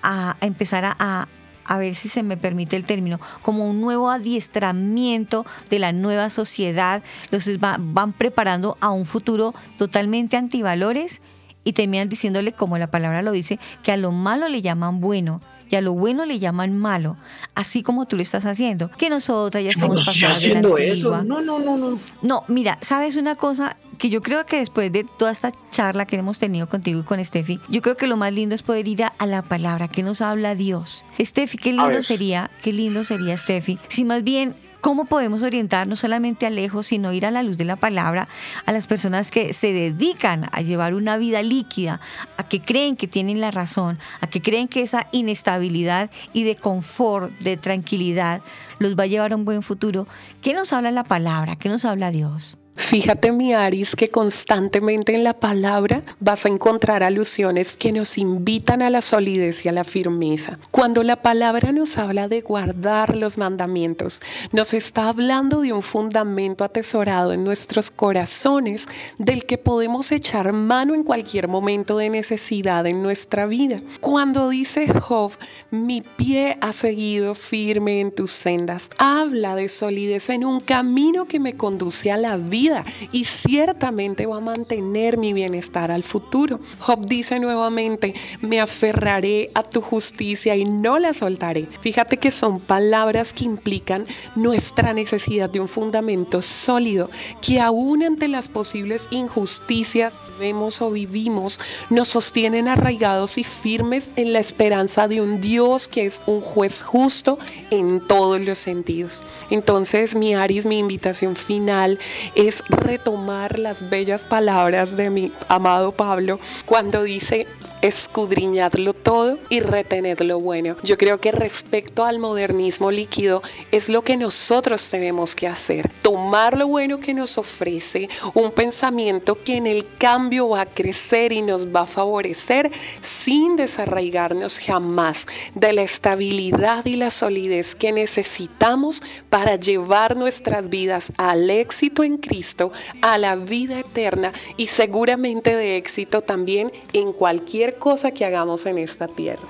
a, empezar a, a ver si se me permite el término, como un nuevo adiestramiento de la nueva sociedad, los van preparando a un futuro totalmente antivalores y terminan diciéndole, como la palabra lo dice, que a lo malo le llaman bueno y a lo bueno le llaman malo, así como tú lo estás haciendo, que nosotras ya estamos no, pasadas de la antigua. No, no, no, no. No, mira, ¿sabes una cosa? que yo creo que después de toda esta charla que hemos tenido contigo y con Steffi, yo creo que lo más lindo es poder ir a, a la palabra que nos habla Dios. Steffi, qué lindo sería, qué lindo sería Steffi, si más bien ¿Cómo podemos orientar no solamente a lejos, sino ir a la luz de la palabra a las personas que se dedican a llevar una vida líquida, a que creen que tienen la razón, a que creen que esa inestabilidad y de confort, de tranquilidad, los va a llevar a un buen futuro? ¿Qué nos habla la palabra? ¿Qué nos habla Dios? Fíjate, mi Aris, que constantemente en la palabra vas a encontrar alusiones que nos invitan a la solidez y a la firmeza. Cuando la palabra nos habla de guardar los mandamientos, nos está hablando de un fundamento atesorado en nuestros corazones del que podemos echar mano en cualquier momento de necesidad en nuestra vida. Cuando dice Job, mi pie ha seguido firme en tus sendas, habla de solidez en un camino que me conduce a la vida y ciertamente va a mantener mi bienestar al futuro. Job dice nuevamente, me aferraré a tu justicia y no la soltaré. Fíjate que son palabras que implican nuestra necesidad de un fundamento sólido que aún ante las posibles injusticias que vemos o vivimos, nos sostienen arraigados y firmes en la esperanza de un Dios que es un juez justo en todos los sentidos. Entonces, mi Aris, mi invitación final es retomar las bellas palabras de mi amado Pablo cuando dice escudriñadlo todo y retened lo bueno. Yo creo que respecto al modernismo líquido es lo que nosotros tenemos que hacer. Tomar lo bueno que nos ofrece, un pensamiento que en el cambio va a crecer y nos va a favorecer sin desarraigarnos jamás de la estabilidad y la solidez que necesitamos para llevar nuestras vidas al éxito en Cristo, a la vida eterna y seguramente de éxito también en cualquier cosa que hagamos en esta tierra.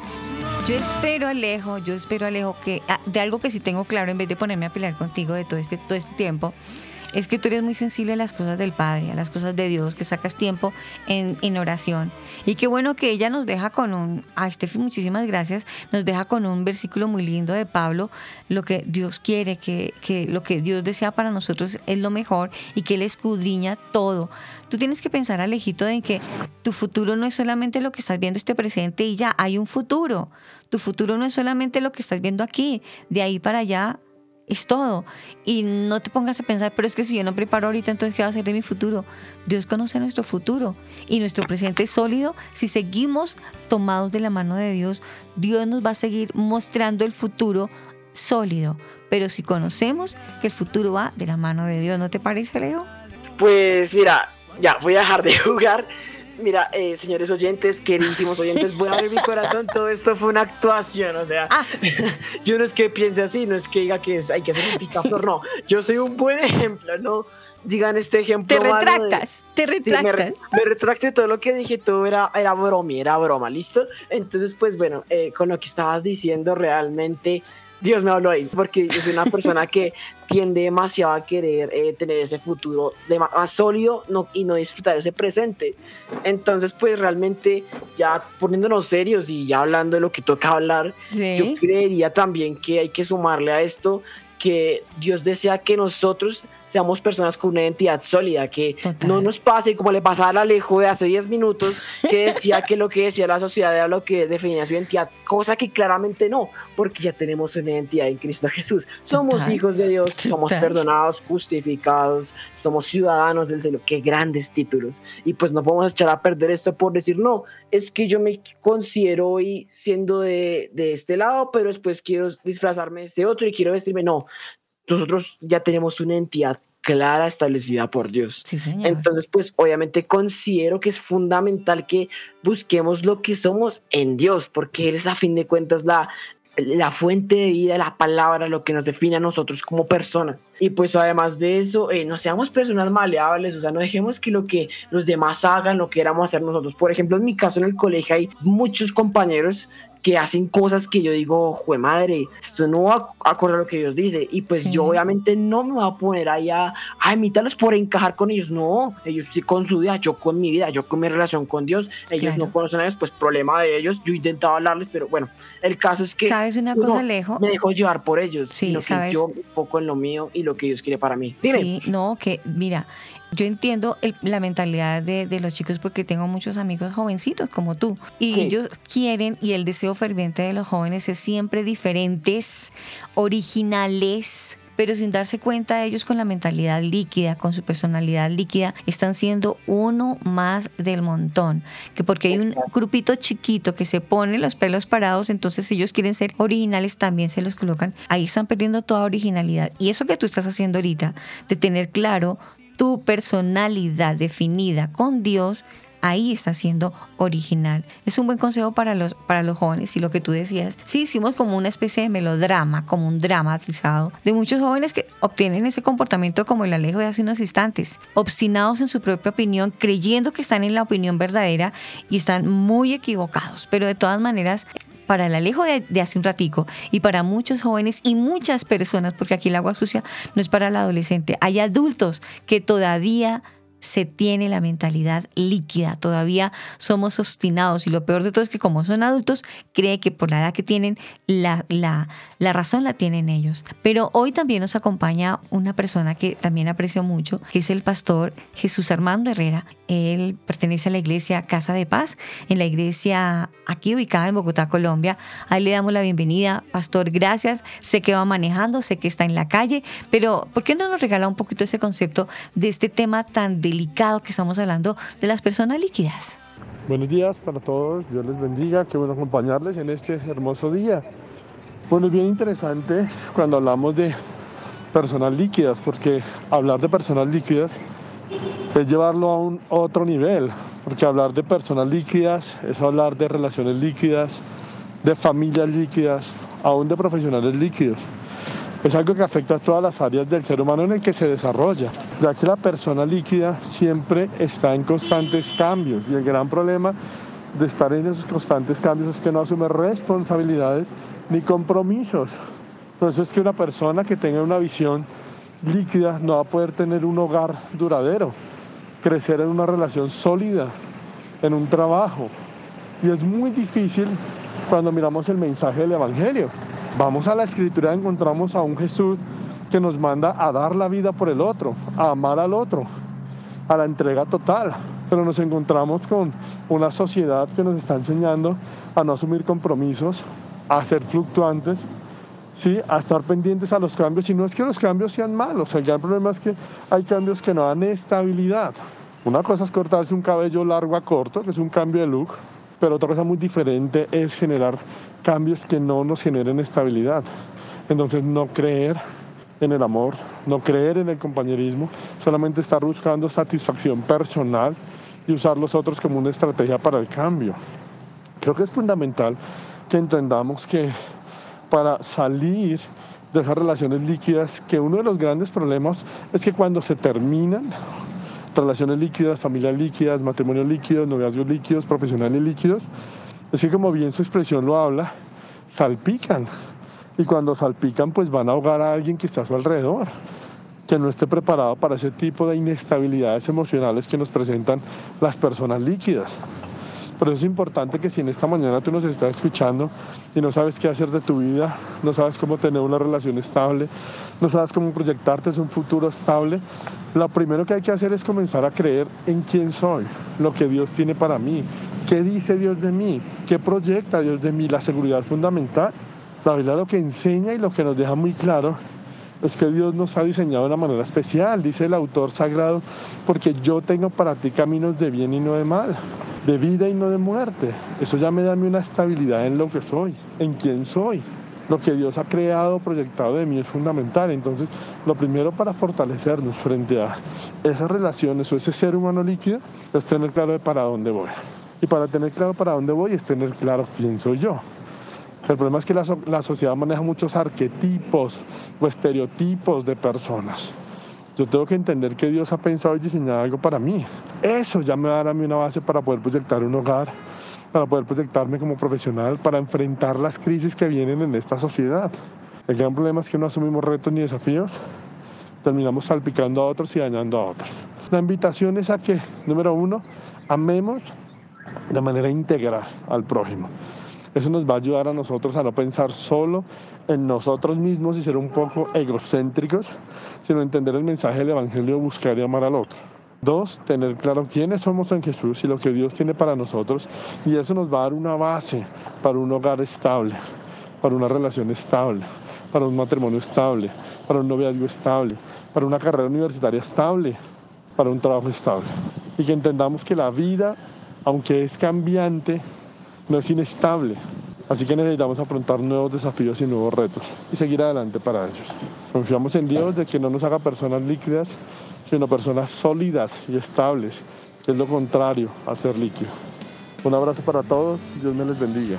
Yo espero, Alejo, yo espero, Alejo, que ah, de algo que sí tengo claro, en vez de ponerme a pelear contigo de todo este, todo este tiempo, es que tú eres muy sensible a las cosas del Padre, a las cosas de Dios, que sacas tiempo en, en oración. Y qué bueno que ella nos deja con un, a Steffi muchísimas gracias, nos deja con un versículo muy lindo de Pablo, lo que Dios quiere, que, que lo que Dios desea para nosotros es lo mejor y que Él escudriña todo. Tú tienes que pensar, Alejito, en que tu futuro no es solamente lo que estás viendo este presente y ya hay un futuro. Tu futuro no es solamente lo que estás viendo aquí, de ahí para allá es todo. Y no te pongas a pensar, pero es que si yo no preparo ahorita, entonces ¿qué va a ser de mi futuro? Dios conoce nuestro futuro y nuestro presente es sólido. Si seguimos tomados de la mano de Dios, Dios nos va a seguir mostrando el futuro sólido. Pero si conocemos que el futuro va de la mano de Dios, ¿no te parece, Leo? Pues mira, ya voy a dejar de jugar Mira, eh, señores oyentes, queridísimos oyentes, voy a abrir mi corazón. Todo esto fue una actuación, o sea, ah. yo no es que piense así, no es que diga que hay que hacer un picaflor, no. Yo soy un buen ejemplo, no digan este ejemplo. Te retractas, te retractas. me, retracto de todo lo que dije, todo era, era broma, era broma, ¿listo? Entonces, pues bueno, eh, con lo que estabas diciendo, realmente Dios me habló ahí, porque yo soy una persona que tiende demasiado a querer eh, tener ese futuro de más, más sólido no, y no disfrutar ese presente. Entonces, pues realmente ya poniéndonos serios y ya hablando de lo que toca hablar, Sí. yo creería también que hay que sumarle a esto que Dios desea que nosotros seamos personas con una identidad sólida, que no nos pase como le pasaba al Alejo de hace 10 minutos, que decía que lo que decía la sociedad era lo que definía su identidad, cosa que claramente no, porque ya tenemos una identidad en Cristo Jesús. Somos Total. hijos de Dios, somos Total. perdonados, justificados, somos ciudadanos del cielo. Qué grandes títulos. Y pues no podemos echar a perder esto por decir, no, es que yo me considero hoy siendo de, de este lado, pero después quiero disfrazarme de este otro y quiero vestirme. No, nosotros ya tenemos una entidad clara establecida por Dios. Sí, señor. Entonces, pues obviamente considero que es fundamental que busquemos lo que somos en Dios, porque Él es a fin de cuentas la, la fuente de vida, la palabra, lo que nos define a nosotros como personas. Y pues además de eso, eh, no seamos personas maleables, o sea, no dejemos que lo que los demás hagan, lo queramos hacer nosotros. Por ejemplo, en mi caso en el colegio hay muchos compañeros que hacen cosas que yo digo, jue madre, esto no va a acordar a lo que Dios dice. Y pues Sí. yo obviamente no me voy a poner ahí a, a imitarlos por encajar con ellos. No, ellos sí con su vida, yo con mi vida, yo con mi relación con Dios. Ellos Claro. no conocen a Dios, pues problema de ellos. Yo he intentado hablarles, pero bueno, el caso es que. ¿Sabes una cosa, Alejo? Me dejo llevar por ellos, Sí, sino que ¿sabes? yo me enfoco en lo mío y lo que Dios quiere para mí. Dime. Sí, no, que mira, yo entiendo el- la mentalidad de, de los chicos porque tengo muchos amigos jovencitos como tú y Sí. ellos quieren y el deseo ferviente de los jóvenes es siempre diferentes, originales. Pero sin darse cuenta, ellos con la mentalidad líquida, con su personalidad líquida, están siendo uno más del montón. Que porque hay un grupito chiquito que se pone los pelos parados, entonces si ellos quieren ser originales, también se los colocan. Ahí están perdiendo toda originalidad. Y eso que tú estás haciendo ahorita, de tener claro tu personalidad definida con Dios, ahí está siendo original. Es un buen consejo para los, para los jóvenes y lo que tú decías. Sí, hicimos como una especie de melodrama, como un dramatizado de muchos jóvenes que obtienen ese comportamiento como el Alejo de hace unos instantes, obstinados en su propia opinión, creyendo que están en la opinión verdadera y están muy equivocados. Pero de todas maneras, para el Alejo de, hace un ratico y para muchos jóvenes y muchas personas, porque aquí el agua sucia no es para el adolescente, hay adultos que todavía se tiene la mentalidad líquida, todavía somos obstinados y lo peor de todo es que como son adultos, cree que por la edad que tienen, la, la, la razón la tienen ellos. Pero hoy también nos acompaña una persona que también aprecio mucho, que es el pastor Jesús Armando Herrera. Él pertenece a la iglesia Casa de Paz, en la iglesia aquí ubicada en Bogotá, Colombia. Ahí le damos la bienvenida. Pastor, gracias. Sé que va manejando, sé que está en la calle, pero ¿por qué no nos regala un poquito ese concepto de este tema tan delicado que estamos hablando de las personas líquidas? Buenos días para todos, Dios les bendiga, qué bueno acompañarles en este hermoso día. Bueno, es bien interesante cuando hablamos de personas líquidas, porque hablar de personas líquidas es llevarlo a un otro nivel, porque hablar de personas líquidas es hablar de relaciones líquidas, de familias líquidas, aún de profesionales líquidos. Es algo que afecta a todas las áreas del ser humano en el que se desarrolla, ya que la persona líquida siempre está en constantes cambios y el gran problema de estar en esos constantes cambios es que no asume responsabilidades ni compromisos. Por eso es que una persona que tenga una visión líquida no va a poder tener un hogar duradero, crecer en una relación sólida, en un trabajo. Y es muy difícil cuando miramos el mensaje del Evangelio. Vamos a la escritura y encontramos a un Jesús que nos manda a dar la vida por el otro, a amar al otro, a la entrega total. Pero nos encontramos con una sociedad que nos está enseñando a no asumir compromisos, a ser fluctuantes, ¿sí? a estar pendientes a los cambios. Y no es que los cambios sean malos, el problema es que hay cambios que no dan estabilidad. Una cosa es cortarse un cabello largo a corto, que es un cambio de look, pero otra cosa muy diferente es generar cambios que no nos generen estabilidad. Entonces no creer en el amor, no creer en el compañerismo, solamente estar buscando satisfacción personal y usar los otros como una estrategia para el cambio. Creo que es fundamental que entendamos que para salir de esas relaciones líquidas, que uno de los grandes problemas es que cuando se terminan relaciones líquidas, familias líquidas, matrimonios líquidos, noviazgos líquidos, profesionales líquidos, es que como bien su expresión lo habla, salpican Y cuando salpican, pues van a ahogar a alguien que está a su alrededor, que no esté preparado para ese tipo de inestabilidades emocionales que nos presentan las personas líquidas. Por eso es importante que si en esta mañana tú nos estás escuchando y no sabes qué hacer de tu vida, no sabes cómo tener una relación estable, no sabes cómo proyectarte en un futuro estable, lo primero que hay que hacer es comenzar a creer en quién soy, lo que Dios tiene para mí, qué dice Dios de mí, qué proyecta Dios de mí, la seguridad fundamental. La Biblia lo que enseña y lo que nos deja muy claro es que Dios nos ha diseñado de una manera especial, dice el autor sagrado, porque yo tengo para ti caminos de bien y no de mal de vida y no de muerte. Eso ya me da una estabilidad en lo que soy, en quién soy. Lo que Dios ha creado, proyectado de mí es fundamental. Entonces, lo primero para fortalecernos frente a esas relaciones o ese ser humano líquido es tener claro de para dónde voy. Y para tener claro para dónde voy es tener claro quién soy yo. El problema es que la, sociedad maneja muchos arquetipos o estereotipos de personas. Yo tengo que entender que Dios ha pensado y diseñado algo para mí. Eso ya me va a dar a mí una base para poder proyectar un hogar, para poder proyectarme como profesional, para enfrentar las crisis que vienen en esta sociedad. El gran problema es que no asumimos retos ni desafíos, terminamos salpicando a otros y dañando a otros. La invitación es a que, número uno, amemos de manera integral al prójimo. Eso nos va a ayudar a nosotros a no pensar solo en nosotros mismos y ser un poco egocéntricos, sino entender el mensaje del Evangelio, buscar y amar al otro. Dos, tener claro quiénes somos en Jesús y lo que Dios tiene para nosotros. Y eso nos va a dar una base para un hogar estable, para una relación estable, para un matrimonio estable, para un noviazgo estable, para una carrera universitaria estable, para un trabajo estable. Y que entendamos que la vida, aunque es cambiante, no es inestable. Así que necesitamos afrontar nuevos desafíos y nuevos retos y seguir adelante para ellos. Confiamos en Dios de que no nos haga personas líquidas, sino personas sólidas y estables, que es lo contrario a ser líquido. Un abrazo para todos, Dios me les bendiga.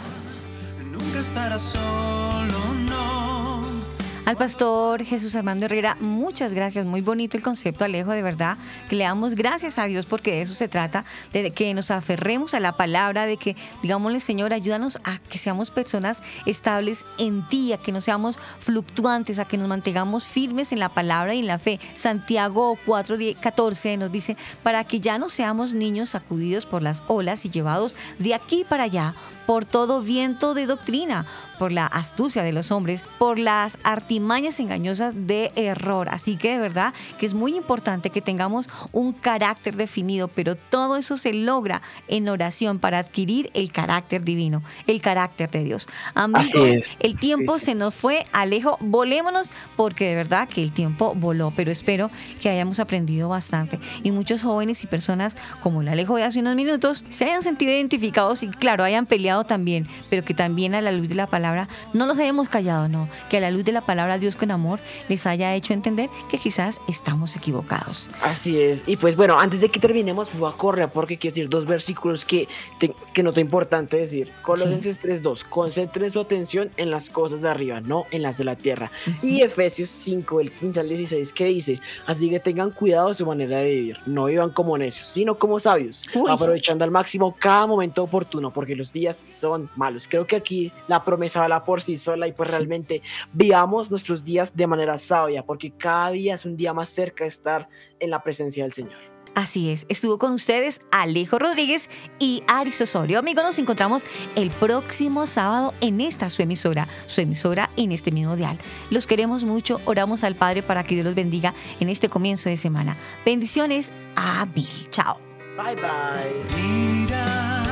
Al pastor Jesús Armando Herrera, muchas gracias. Muy bonito el concepto, Alejo, de verdad. Que le damos gracias a Dios porque de eso se trata, de que nos aferremos a la palabra, de que, digámosle, Señor, ayúdanos a que seamos personas estables en ti, a que no seamos fluctuantes, a que nos mantengamos firmes en la palabra y en la fe. Santiago 4, 14 nos dice, para que ya no seamos niños sacudidos por las olas y llevados de aquí para allá por todo viento de doctrina, por la astucia de los hombres, por las artimañas engañosas de error. Así que de verdad que es muy importante que tengamos un carácter definido, pero todo eso se logra en oración para adquirir el carácter divino, el carácter de Dios. Amigos, el tiempo se nos fue, Alejo, volémonos porque de verdad que el tiempo voló, pero espero que hayamos aprendido bastante y muchos jóvenes y personas como el Alejo de hace unos minutos se hayan sentido identificados y claro, hayan peleado también, pero que también a la luz de la palabra no los hayamos callado, no, que a la luz de la palabra Dios con amor les haya hecho entender que quizás estamos equivocados. Así es, y pues bueno, antes de que terminemos, voy a correr porque quiero decir dos versículos que, te, que noto importante decir. Colosenses sí. 3.2, concentren su atención en las cosas de arriba, no en las de la tierra. Uh -huh. Y Efesios 5, el 15 al 16, que dice, así que tengan cuidado de su manera de vivir, no vivan como necios, sino como sabios, Uy. aprovechando al máximo cada momento oportuno, porque los días son malos. Creo que aquí la promesa habla por sí sola y pues sí. realmente vivamos nuestros días de manera sabia, porque cada día es un día más cerca de estar en la presencia del Señor. Así es, estuvo con ustedes Alejo Rodríguez y Aris Osorio. Amigos, nos encontramos el próximo sábado en esta su emisora, su emisora en este mismo dial. Los queremos mucho, oramos al Padre para que Dios los bendiga en este comienzo de semana. Bendiciones a mil. Chao. Bye bye. Mira,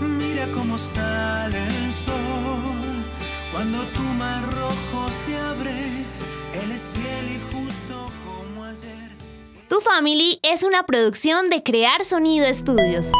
mira cómo sale el sol cuando tu mar rojo se abre. Él es fiel y justo como ayer. Tu Family es una producción de Crear Sonido Estudios.